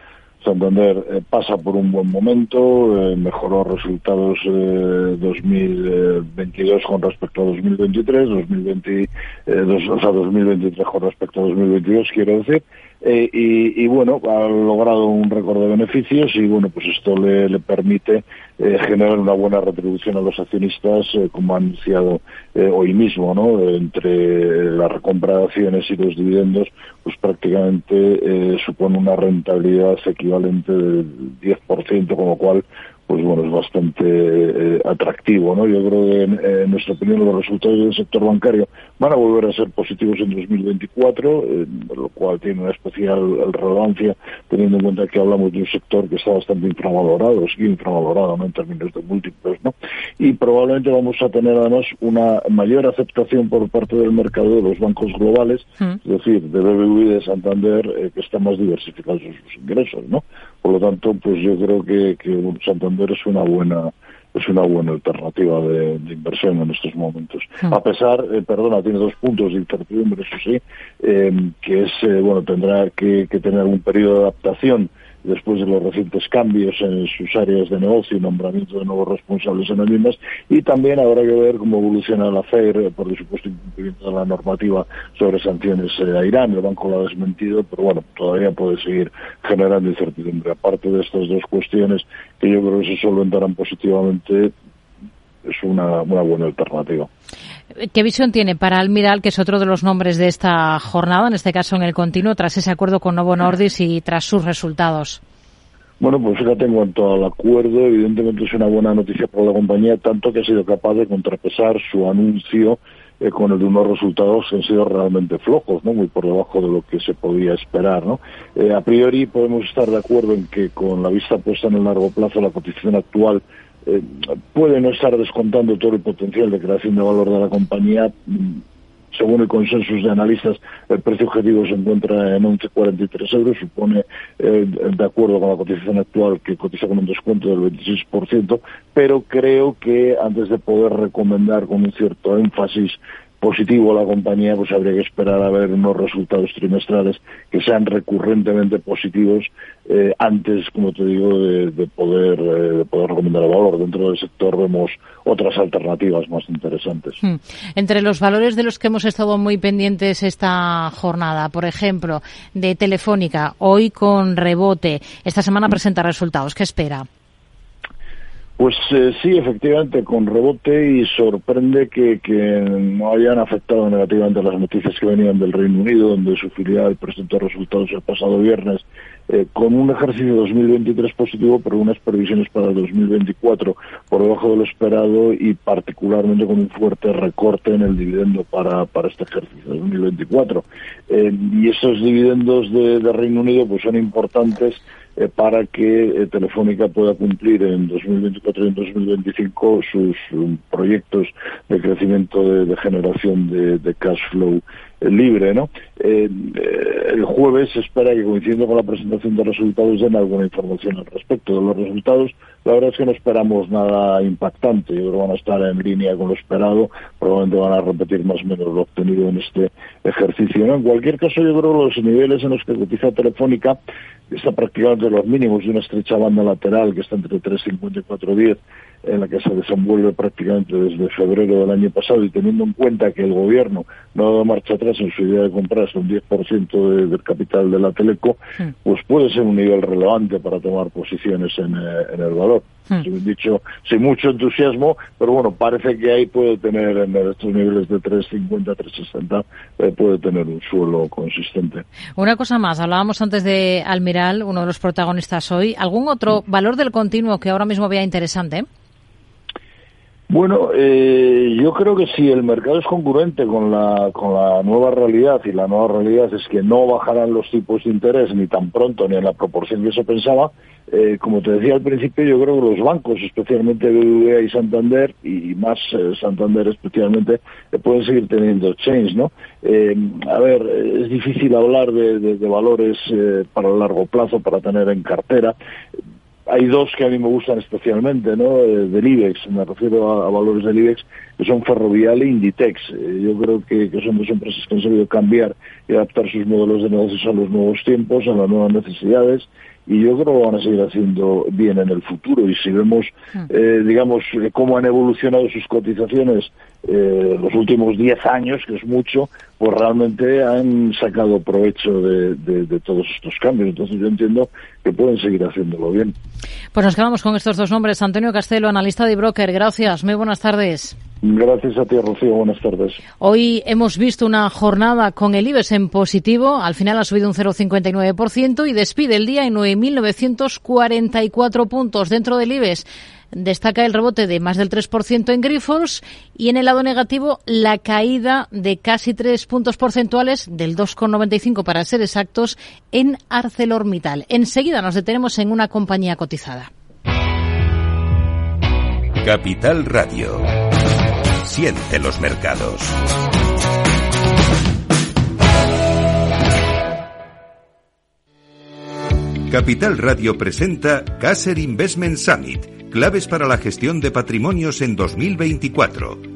Santander eh, pasa por un buen momento, eh, mejoró resultados eh, 2022 con respecto a 2023, 2020, o sea, 2023 con respecto a 2022, quiero decir, eh, y, bueno, ha logrado un récord de beneficios y bueno, pues esto le, permite eh, generar una buena retribución a los accionistas, eh, como ha anunciado hoy mismo, ¿no? Entre la recompra de acciones y los dividendos, pues prácticamente supone una rentabilidad equivalente del 10%, con lo cual pues bueno, es bastante eh, atractivo, ¿no? Yo creo que en, nuestra opinión los resultados del sector bancario van a volver a ser positivos en 2024, eh, lo cual tiene una especial relevancia teniendo en cuenta que hablamos de un sector que está bastante infravalorado, sigue infravalorado ¿no? en términos de múltiples, ¿no? Y probablemente vamos a tener además una mayor aceptación por parte del mercado de los bancos globales, mm. es decir, de BBVA y de Santander, eh, que están más diversificados en sus ingresos, ¿no? Por lo tanto, pues yo creo que, que Santander es una buena es una buena alternativa de, inversión en estos momentos. Hmm. A pesar, eh, perdona, tiene dos puntos de incertidumbre, eso sí, eh, que es, eh, bueno, tendrá que, que, tener un periodo de adaptación después de los recientes cambios en sus áreas de negocio y nombramiento de nuevos responsables en las mismas, y también habrá que ver cómo evoluciona la FER por el supuesto incumplimiento de la normativa sobre sanciones eh, a Irán. El banco lo ha desmentido, pero bueno, todavía puede seguir generando incertidumbre. Aparte de estas dos cuestiones, que yo creo que se solventarán positivamente, es una, una buena alternativa. ¿Qué visión tiene para Almiral, que es otro de los nombres de esta jornada, en este caso en el continuo, tras ese acuerdo con Novo Nordis y tras sus resultados? Bueno, pues fíjate, en cuanto al acuerdo, evidentemente es una buena noticia para la compañía, tanto que ha sido capaz de contrapesar su anuncio eh, con el de unos resultados que han sido realmente flojos, ¿no? muy por debajo de lo que se podía esperar. ¿no? Eh, a priori podemos estar de acuerdo en que con la vista puesta en el largo plazo la cotización actual eh, puede no estar descontando todo el potencial de creación de valor de la compañía. Según el consenso de analistas, el precio objetivo se encuentra en 11,43 euros, supone, eh, de acuerdo con la cotización actual, que cotiza con un descuento del 26%, pero creo que antes de poder recomendar con un cierto énfasis positivo la compañía, pues habría que esperar a ver unos resultados trimestrales que sean recurrentemente positivos eh, antes, como te digo, de, poder eh, de poder recomendar el valor. Dentro del sector vemos otras alternativas más interesantes. Hmm. Entre los valores de los que hemos estado muy pendientes esta jornada, por ejemplo, de Telefónica, hoy con rebote, esta semana presenta resultados. ¿Qué espera? Pues eh, sí, efectivamente, con rebote y sorprende que, no hayan afectado negativamente las noticias que venían del Reino Unido, donde su filial presentó resultados el pasado viernes eh, con un ejercicio 2023 positivo, pero unas previsiones para el 2024 por debajo de lo esperado y particularmente con un fuerte recorte en el dividendo para, para este ejercicio 2024. Eh, y esos dividendos de, de Reino Unido pues son importantes eh, para que eh, Telefónica pueda cumplir en 2024 y en 2025 sus um, proyectos de crecimiento de, generación de, cash flow libre, ¿no? el jueves se espera que coincidiendo con la presentación de resultados den alguna información al respecto de los resultados. La verdad es que no esperamos nada impactante. Yo creo que van a estar en línea con lo esperado. Probablemente van a repetir más o menos lo obtenido en este ejercicio. En cualquier caso, yo creo que los niveles en los que cotiza Telefónica está prácticamente los mínimos de una estrecha banda lateral que está entre 3,50 y 4,10 en la que se desenvuelve prácticamente desde febrero del año pasado y teniendo en cuenta que el gobierno no ha dado marcha en su idea de comprarse un 10% del capital de la Teleco, hmm. pues puede ser un nivel relevante para tomar posiciones en, eh, el valor. Hmm. dicho, sin mucho entusiasmo, pero bueno, parece que ahí puede tener en estos niveles de 350, 360, eh, puede tener un suelo consistente. Una cosa más, hablábamos antes de Almiral, uno de los protagonistas hoy. ¿Algún otro valor del continuo que ahora mismo vea interesante? Bueno, eh, yo creo que si el mercado es congruente con la, con la nueva realidad y la nueva realidad es que no bajarán los tipos de interés ni tan pronto ni en la proporción que se pensaba, eh, como te decía al principio, yo creo que los bancos, especialmente BBVA y Santander, y más eh, Santander especialmente, pueden seguir teniendo change, ¿no? a ver, es difícil hablar de, de valores para largo plazo, para tener en cartera hay dos que a mí me gustan especialmente, ¿no? Eh, del IBEX, me refiero a, valores del IBEX, que son Ferrovial e Inditex. Eh, yo creo que, son dos empresas que han sabido cambiar y adaptar sus modelos de negocios a los nuevos tiempos, a las nuevas necesidades, y yo creo que van a seguir haciendo bien en el futuro. Y si vemos, hmm. eh, digamos, cómo han evolucionado sus cotizaciones eh, los últimos 10 años, que es mucho, pues realmente han sacado provecho de, de, todos estos cambios. Entonces yo entiendo que pueden seguir haciéndolo bien. Pues nos quedamos con estos dos nombres. Antonio Castelo, analista de broker. Gracias. Muy buenas tardes. Gracias a ti, Rocío. Buenas tardes. Hoy hemos visto una jornada con el IBEX en positivo. Al final ha subido un 0,59% y despide el día en 9.944 puntos. Dentro del IBEX destaca el rebote de más del 3% en Grifols y en el lado negativo la caída de casi 3 puntos porcentuales, del 2,95 para ser exactos, en ArcelorMittal. Enseguida nos detenemos en una compañía cotizada. Capital Radio. Los mercados. Capital Radio presenta Caser Investment Summit, claves para la gestión de patrimonios en 2024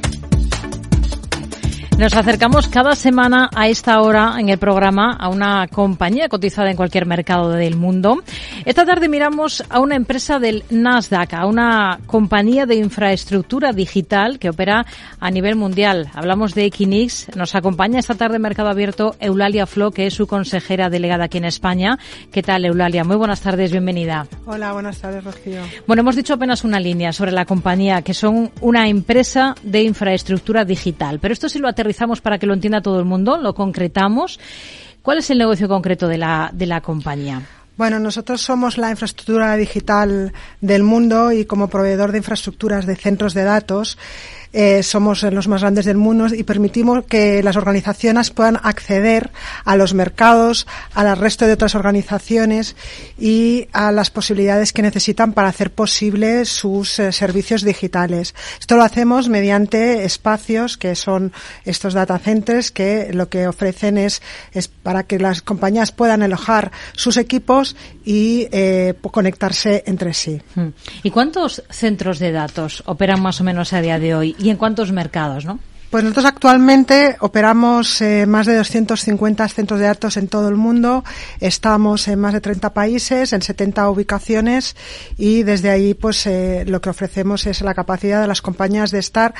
Nos acercamos cada semana a esta hora en el programa a una compañía cotizada en cualquier mercado del mundo. Esta tarde miramos a una empresa del Nasdaq, a una compañía de infraestructura digital que opera a nivel mundial. Hablamos de Equinix. Nos acompaña esta tarde en Mercado Abierto Eulalia Flo, que es su consejera delegada aquí en España. ¿Qué tal, Eulalia? Muy buenas tardes, bienvenida. Hola, buenas tardes, Rocío. Bueno, hemos dicho apenas una línea sobre la compañía, que son una empresa de infraestructura digital. Pero esto sí lo aterrizamos para que lo entienda todo el mundo, lo concretamos. ¿Cuál es el negocio concreto de la, de la compañía? Bueno, nosotros somos la infraestructura digital del mundo y como proveedor de infraestructuras de centros de datos eh, somos los más grandes del mundo y permitimos que las organizaciones puedan acceder a los mercados, al resto de otras organizaciones y a las posibilidades que necesitan para hacer posible sus eh, servicios digitales. Esto lo hacemos mediante espacios que son estos data centers que lo que ofrecen es, es para que las compañías puedan alojar sus equipos y eh, conectarse entre sí. Hmm. ¿Y cuántos centros de datos operan más o menos a día de hoy? Y en cuántos mercados, ¿no? Pues nosotros actualmente operamos eh, más de 250 centros de datos en todo el mundo. Estamos en más de 30 países, en 70 ubicaciones y desde ahí pues eh, lo que ofrecemos es la capacidad de las compañías de estar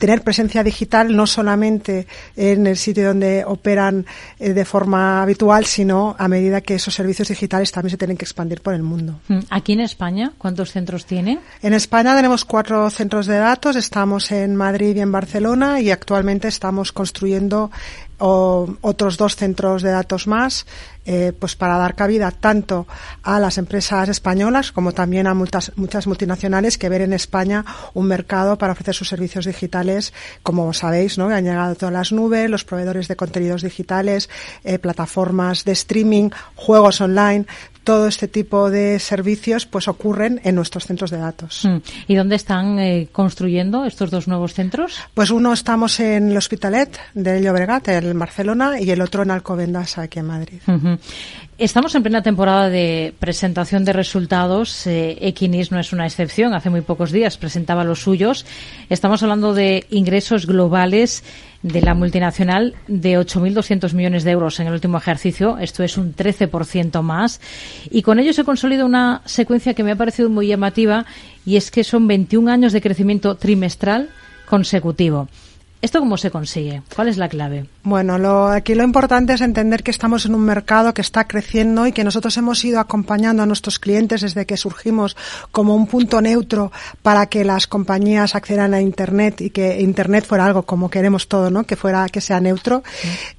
tener presencia digital no solamente en el sitio donde operan eh, de forma habitual, sino a medida que esos servicios digitales también se tienen que expandir por el mundo. Mm, ¿Aquí en España cuántos centros tiene? En España tenemos cuatro centros de datos, estamos en Madrid y en Barcelona y actualmente estamos construyendo otros dos centros de datos más eh, pues para dar cabida tanto a las empresas españolas como también a muchas, muchas multinacionales que ven en España un mercado para ofrecer sus servicios digitales, como sabéis, ¿no? Han llegado todas las nubes, los proveedores de contenidos digitales, eh, plataformas de streaming, juegos online, todo este tipo de servicios pues ocurren en nuestros centros de datos. Mm. ¿Y dónde están eh, construyendo estos dos nuevos centros? Pues uno estamos en el Hospitalet de Llobregat, en Barcelona, y el otro en Alcobendas, aquí en Madrid. Estamos en plena temporada de presentación de resultados. Eh, Equinix no es una excepción. Hace muy pocos días presentaba los suyos. Estamos hablando de ingresos globales de la multinacional de 8.200 millones de euros en el último ejercicio. Esto es un 13% más. Y con ello se consolida una secuencia que me ha parecido muy llamativa y es que son 21 años de crecimiento trimestral consecutivo. ¿Esto cómo se consigue? ¿Cuál es la clave? Bueno, lo, aquí lo importante es entender que estamos en un mercado que está creciendo y que nosotros hemos ido acompañando a nuestros clientes desde que surgimos como un punto neutro para que las compañías accedieran a Internet y que Internet fuera algo como queremos todo, ¿no? Que fuera, que sea neutro.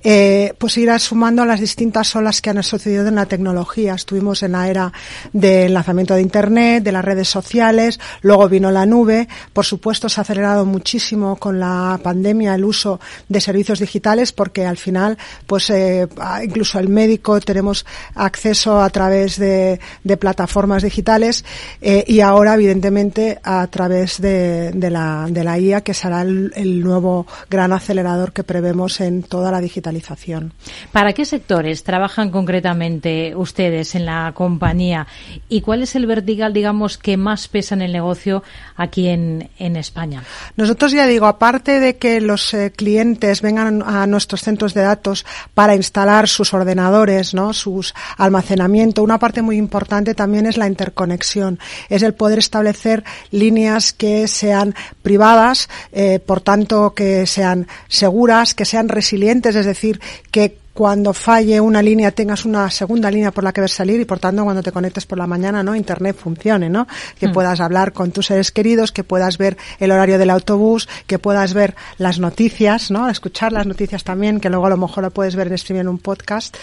Eh, pues ir sumando a las distintas olas que han sucedido en la tecnología. Estuvimos en la era del lanzamiento de Internet, de las redes sociales, luego vino la nube. Por supuesto, se ha acelerado muchísimo con la pandemia el uso de servicios digitales porque al final, pues eh, incluso el médico tenemos acceso a través de, plataformas digitales eh, y ahora, evidentemente, a través de, la, de la IA, que será el, el nuevo gran acelerador que prevemos en toda la digitalización. ¿Para qué sectores trabajan concretamente ustedes en la compañía y cuál es el vertical, digamos, que más pesa en el negocio aquí en, en España? Nosotros ya digo, aparte de que los eh, clientes vengan a nuestros centros de datos para instalar sus ordenadores, ¿no? sus almacenamiento. Una parte muy importante también es la interconexión, es el poder establecer líneas que sean privadas, eh, por tanto que sean seguras, que sean resilientes, es decir, que cuando falle una línea tengas una segunda línea por la que ver salir y por tanto cuando te conectes por la mañana no internet funcione no que mm. puedas hablar con tus seres queridos que puedas ver el horario del autobús que puedas ver las noticias no escuchar las noticias también que luego a lo mejor lo puedes ver en streaming en un podcast.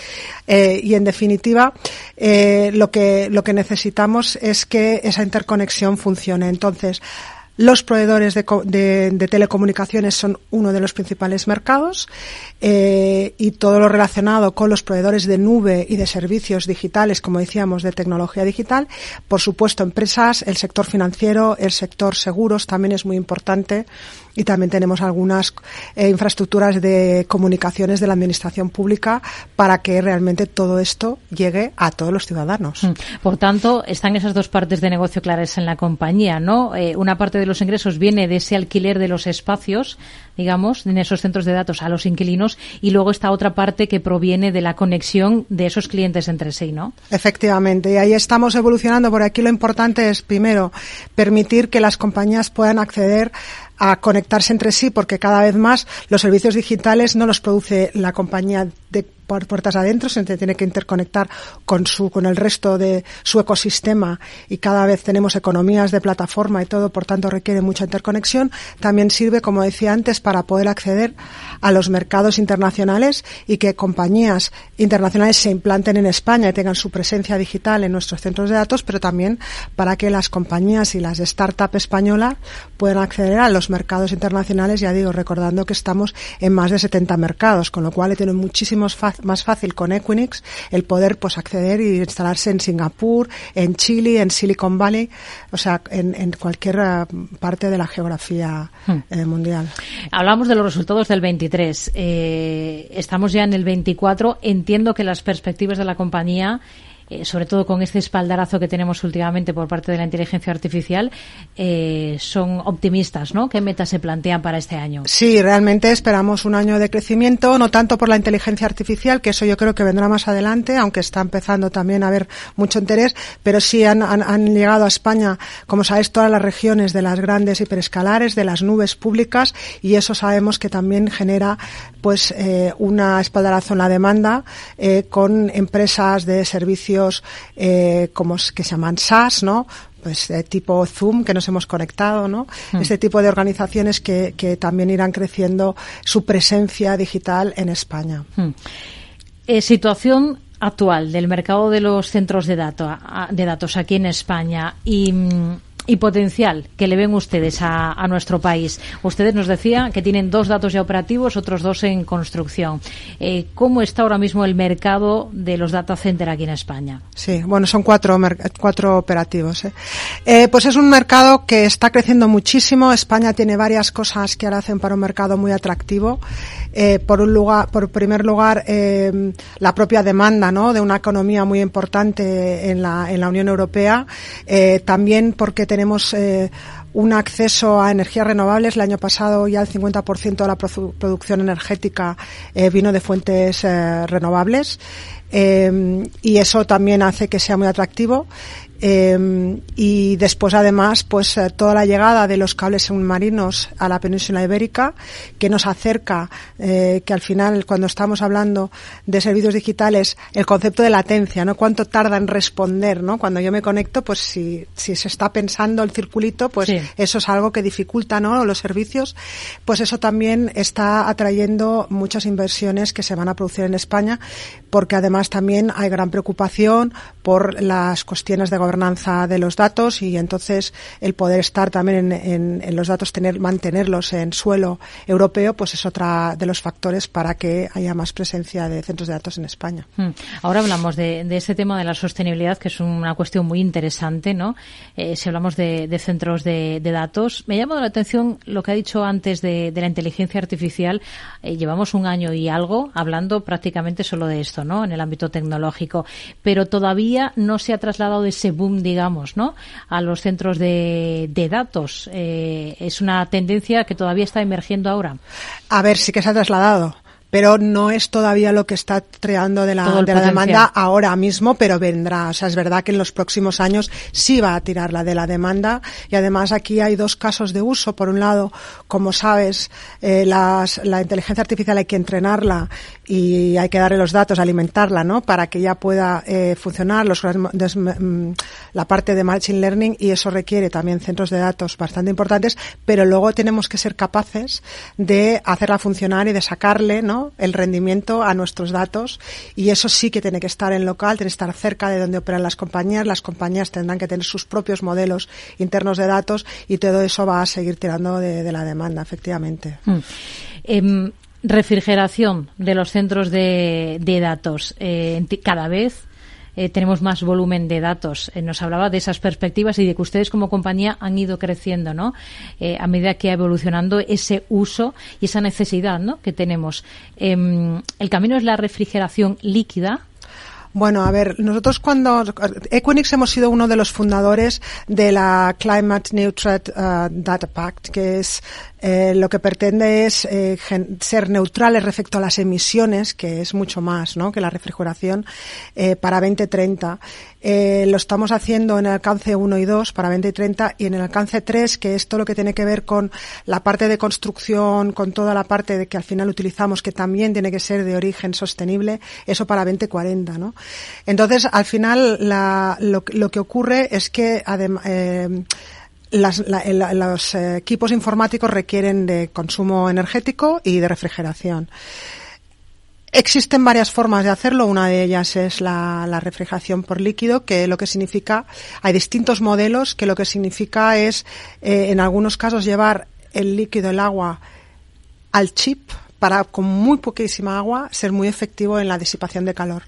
Eh, y en definitiva eh, lo que lo que necesitamos es que esa interconexión funcione. Entonces los proveedores de, telecomunicaciones son uno de los principales mercados eh, y todo lo relacionado con los proveedores de nube y de servicios digitales, como decíamos, de tecnología digital. Por supuesto, empresas, el sector financiero, el sector seguros también es muy importante y también tenemos algunas eh, infraestructuras de comunicaciones de la administración pública para que realmente todo esto llegue a todos los ciudadanos. Mm. Por tanto, están esas dos partes de negocio claras en la compañía, ¿no? Eh, una parte de los ingresos viene de ese alquiler de los espacios, digamos, en esos centros de datos a los inquilinos y luego está otra parte que proviene de la conexión de esos clientes entre sí, ¿no? Efectivamente, y ahí estamos evolucionando. Por aquí lo importante es, primero, permitir que las compañías puedan acceder a conectarse entre sí porque cada vez más los servicios digitales no los produce la compañía de puertas adentro, se tiene que interconectar con su, con el resto de su ecosistema y cada vez tenemos economías de plataforma y todo, por tanto requiere mucha interconexión. También sirve, como decía antes, para poder acceder a los mercados internacionales y que compañías internacionales se implanten en España y tengan su presencia digital en nuestros centros de datos, pero también para que las compañías y las startups españolas puedan acceder a los mercados internacionales, ya digo, recordando que estamos en más de 70 mercados, con lo cual tienen muchísimos más fácil con Equinix el poder pues acceder y instalarse en Singapur, en Chile, en Silicon Valley, o sea, en, cualquier eh, parte de la geografía hmm. eh, mundial. Hablamos de los resultados del 23. Eh, estamos ya en el 24. Entiendo que las perspectivas de la compañía eh, sobre todo con este espaldarazo que tenemos últimamente por parte de la inteligencia artificial, eh, son optimistas, ¿no? ¿Qué metas se plantean para este año? Sí, realmente esperamos un año de crecimiento, no tanto por la inteligencia artificial, que eso yo creo que vendrá más adelante, aunque está empezando también a haber mucho interés, pero sí han, llegado a España, como sabéis, todas las regiones de las grandes hiperescalares, de las nubes públicas, y eso sabemos que también genera pues eh, una espaldarazo en la demanda eh, con empresas de servicios eh, como que se llaman SaaS, ¿no? Pues de tipo Zoom que nos hemos conectado, ¿no? Hmm. Este tipo de organizaciones que, también irán creciendo su presencia digital en España. Hmm. Eh, situación actual del mercado de los centros de, datos de datos aquí en España y mm, y potencial que le ven ustedes a, nuestro país. Ustedes nos decían que tienen dos datos ya operativos, otros dos en construcción. Eh, ¿Cómo está ahora mismo el mercado de los data center aquí en España? Sí, bueno, son cuatro, cuatro operativos. ¿eh? Eh, pues es un mercado que está creciendo muchísimo. España tiene varias cosas que ahora hacen para un mercado muy atractivo. por un lugar, por primer lugar, la propia demanda, ¿no? De una economía muy importante en la, en la Unión Europea. también porque tenemos tenemos eh, un acceso a energías renovables. El año pasado ya el 50% de la producción energética eh, vino de fuentes eh, renovables y eso también hace que sea muy atractivo. Em, y después, además, pues eh, toda la llegada de los cables submarinos a la península ibérica, que nos acerca, eh, que al final, cuando estamos hablando de servicios digitales, el concepto de latencia, ¿no? Cuánto tarda en responder, ¿no? Cuando yo me conecto, pues si, si se está pensando el circulito, pues eso es algo que dificulta, ¿no? Los servicios, pues eso también está atrayendo muchas inversiones que se van a producir en España, porque además también hay gran preocupación por las cuestiones de gobernanza de los datos y entonces el poder estar también en, los datos, tener, mantenerlos en suelo europeo, pues es otra de los factores para que haya más presencia de centros de datos en España. Hmm. Ahora hablamos de, ese tema de la sostenibilidad, que es una cuestión muy interesante, ¿no? Eh, si hablamos de, centros de, datos, me ha llamado la atención lo que ha dicho antes de, la inteligencia artificial. Eh, llevamos un año y algo hablando prácticamente solo de esto, ¿no? En el ámbito tecnológico, pero todavía no se ha trasladado ese boom, digamos, ¿no? A los centros de, datos. Eh, es una tendencia que todavía está emergiendo ahora. A ver, sí que se ha trasladado pero no es todavía lo que está creando de la, de la demanda ahora mismo, pero vendrá. O sea, es verdad que en los próximos años sí va a tirar la de la demanda y además aquí hay dos casos de uso. Por un lado, como sabes, eh, las, la inteligencia artificial hay que entrenarla y hay que darle los datos, alimentarla, ¿no? Para que ya pueda eh, funcionar los, mm, la parte de machine learning y eso requiere también centros de datos bastante importantes, pero luego tenemos que ser capaces de hacerla funcionar y de sacarle, ¿no? El rendimiento a nuestros datos y eso sí que tiene que estar en local, tiene que estar cerca de donde operan las compañías. Las compañías tendrán que tener sus propios modelos internos de datos y todo eso va a seguir tirando de, la demanda, efectivamente. Mm. Em, refrigeración de los centros de, datos. Eh, cada vez eh, tenemos más volumen de datos. Eh, nos hablaba de esas perspectivas y de que ustedes como compañía han ido creciendo, ¿no? a medida que ha evolucionando ese uso y esa necesidad, ¿no? Que tenemos. Em, el camino es la refrigeración líquida bueno, a ver, nosotros cuando Equinix hemos sido uno de los fundadores de la Climate Neutral Data Pact, que es eh, lo que pretende es eh, ser neutrales respecto a las emisiones, que es mucho más ¿no? que la refrigeración, eh, para 2030. Eh, lo estamos haciendo en el alcance 1 y 2 para 2030 y en el alcance 3, que es todo lo que tiene que ver con la parte de construcción, con toda la parte de que al final utilizamos, que también tiene que ser de origen sostenible, eso para 2040. ¿no? Entonces, al final, lo, que ocurre es que además, eh, los equipos informáticos requieren de consumo energético y de refrigeración. Existen varias formas de hacerlo. Una de ellas es la, refrigeración por líquido, que lo que significa, hay distintos modelos que lo que significa es, eh, en algunos casos, llevar el líquido, el agua, al chip para con muy poquísima agua ser muy efectivo en la disipación de calor.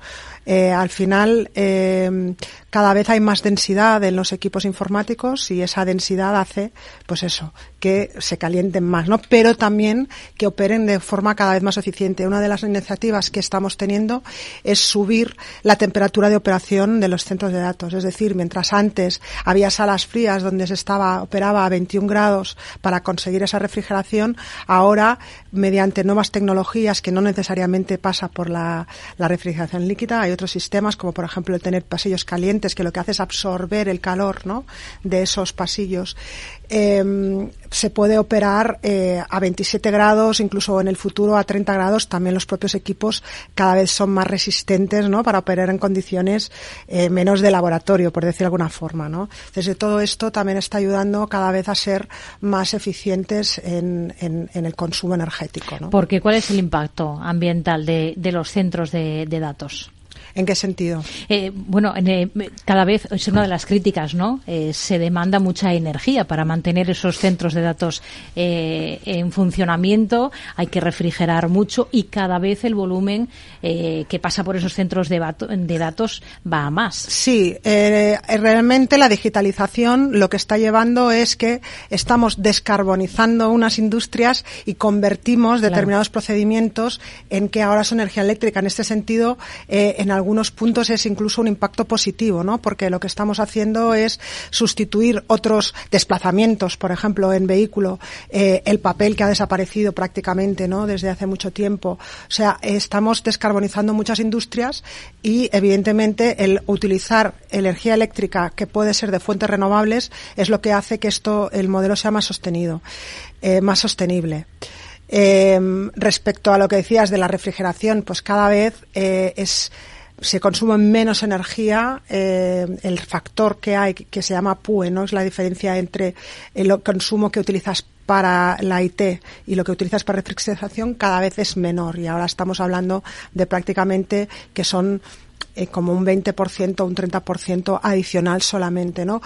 Eh, al final, eh, cada vez hay más densidad en los equipos informáticos y esa densidad hace, pues eso, que se calienten más, ¿no? Pero también que operen de forma cada vez más eficiente. Una de las iniciativas que estamos teniendo es subir la temperatura de operación de los centros de datos. Es decir, mientras antes había salas frías donde se estaba, operaba a 21 grados para conseguir esa refrigeración, ahora, mediante nuevas tecnologías que no necesariamente pasa por la, la refrigeración líquida, hay otros sistemas como por ejemplo el tener pasillos calientes que lo que hace es absorber el calor ¿no? de esos pasillos. Em, se puede operar eh, a 27 grados, incluso en el futuro a 30 grados. También los propios equipos cada vez son más resistentes ¿no? para operar en condiciones eh, menos de laboratorio, por decir de alguna forma. ¿no? Entonces, todo esto también está ayudando cada vez a ser más eficientes en, el consumo energético. ¿no? Porque, ¿cuál es el impacto ambiental de, los centros de datos? ¿En qué sentido? Eh, bueno, eh, cada vez es una de las críticas, ¿no? Eh, se demanda mucha energía para mantener esos centros de datos en funcionamiento. Hay que refrigerar mucho y cada vez el volumen que pasa por esos centros de, de datos va a más. Sí, realmente la digitalización lo que está llevando es que estamos descarbonizando unas industrias y convertimos determinados procedimientos en que ahora son energía eléctrica. En este sentido, en algunos puntos es incluso un impacto positivo, ¿no? Porque lo que estamos haciendo es sustituir otros desplazamientos, por ejemplo, en vehículo, eh, el papel que ha desaparecido prácticamente, ¿no? Desde hace mucho tiempo. O sea, estamos descarbonizando muchas industrias y, evidentemente, el utilizar energía eléctrica que puede ser de fuentes renovables es lo que hace que esto, el modelo sea más sostenido, eh, más sostenible. Eh, respecto a lo que decías de la refrigeración, pues cada vez es se consume menos energía. Eh, el factor que hay, que se llama PUE, ¿no? es la diferencia entre el consumo que utilizas para la IT y lo que utilizas para refrigeración cada vez es menor y ahora estamos hablando de prácticamente que son eh, como un 20% o un 30% adicional solamente, ¿no?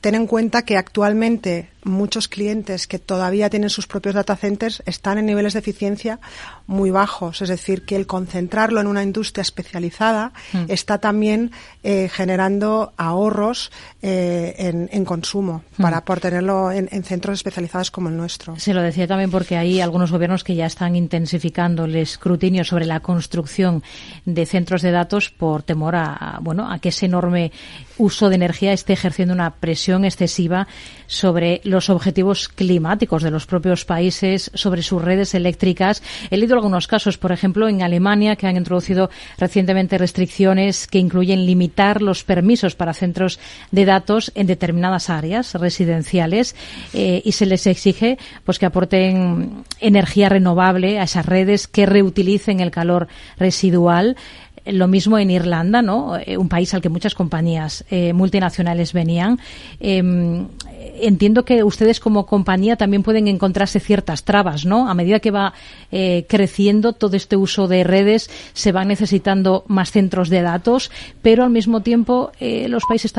Ten en cuenta que actualmente muchos clientes que todavía tienen sus propios data centers están en niveles de eficiencia muy bajos. Es decir, que el concentrarlo en una industria especializada mm. está también eh, generando ahorros eh, en, consumo mm. para por tenerlo en, centros especializados como el nuestro. Se lo decía también porque hay algunos gobiernos que ya están intensificando el escrutinio sobre la construcción de centros de datos por temor a, bueno, a que ese enorme uso de energía esté ejerciendo una presión excesiva sobre los objetivos climáticos de los propios países, sobre sus redes eléctricas. He leído algunos casos, por ejemplo, en Alemania, que han introducido recientemente restricciones que incluyen limitar los permisos para centros de datos en determinadas áreas residenciales eh, y se les exige pues que aporten energía renovable a esas redes que reutilicen el calor residual. Lo mismo en Irlanda, ¿no? Eh, un país al que muchas compañías eh, multinacionales venían. Em, entiendo que ustedes como compañía también pueden encontrarse ciertas trabas, ¿no? A medida que va eh, creciendo todo este uso de redes, se van necesitando más centros de datos, pero al mismo tiempo los países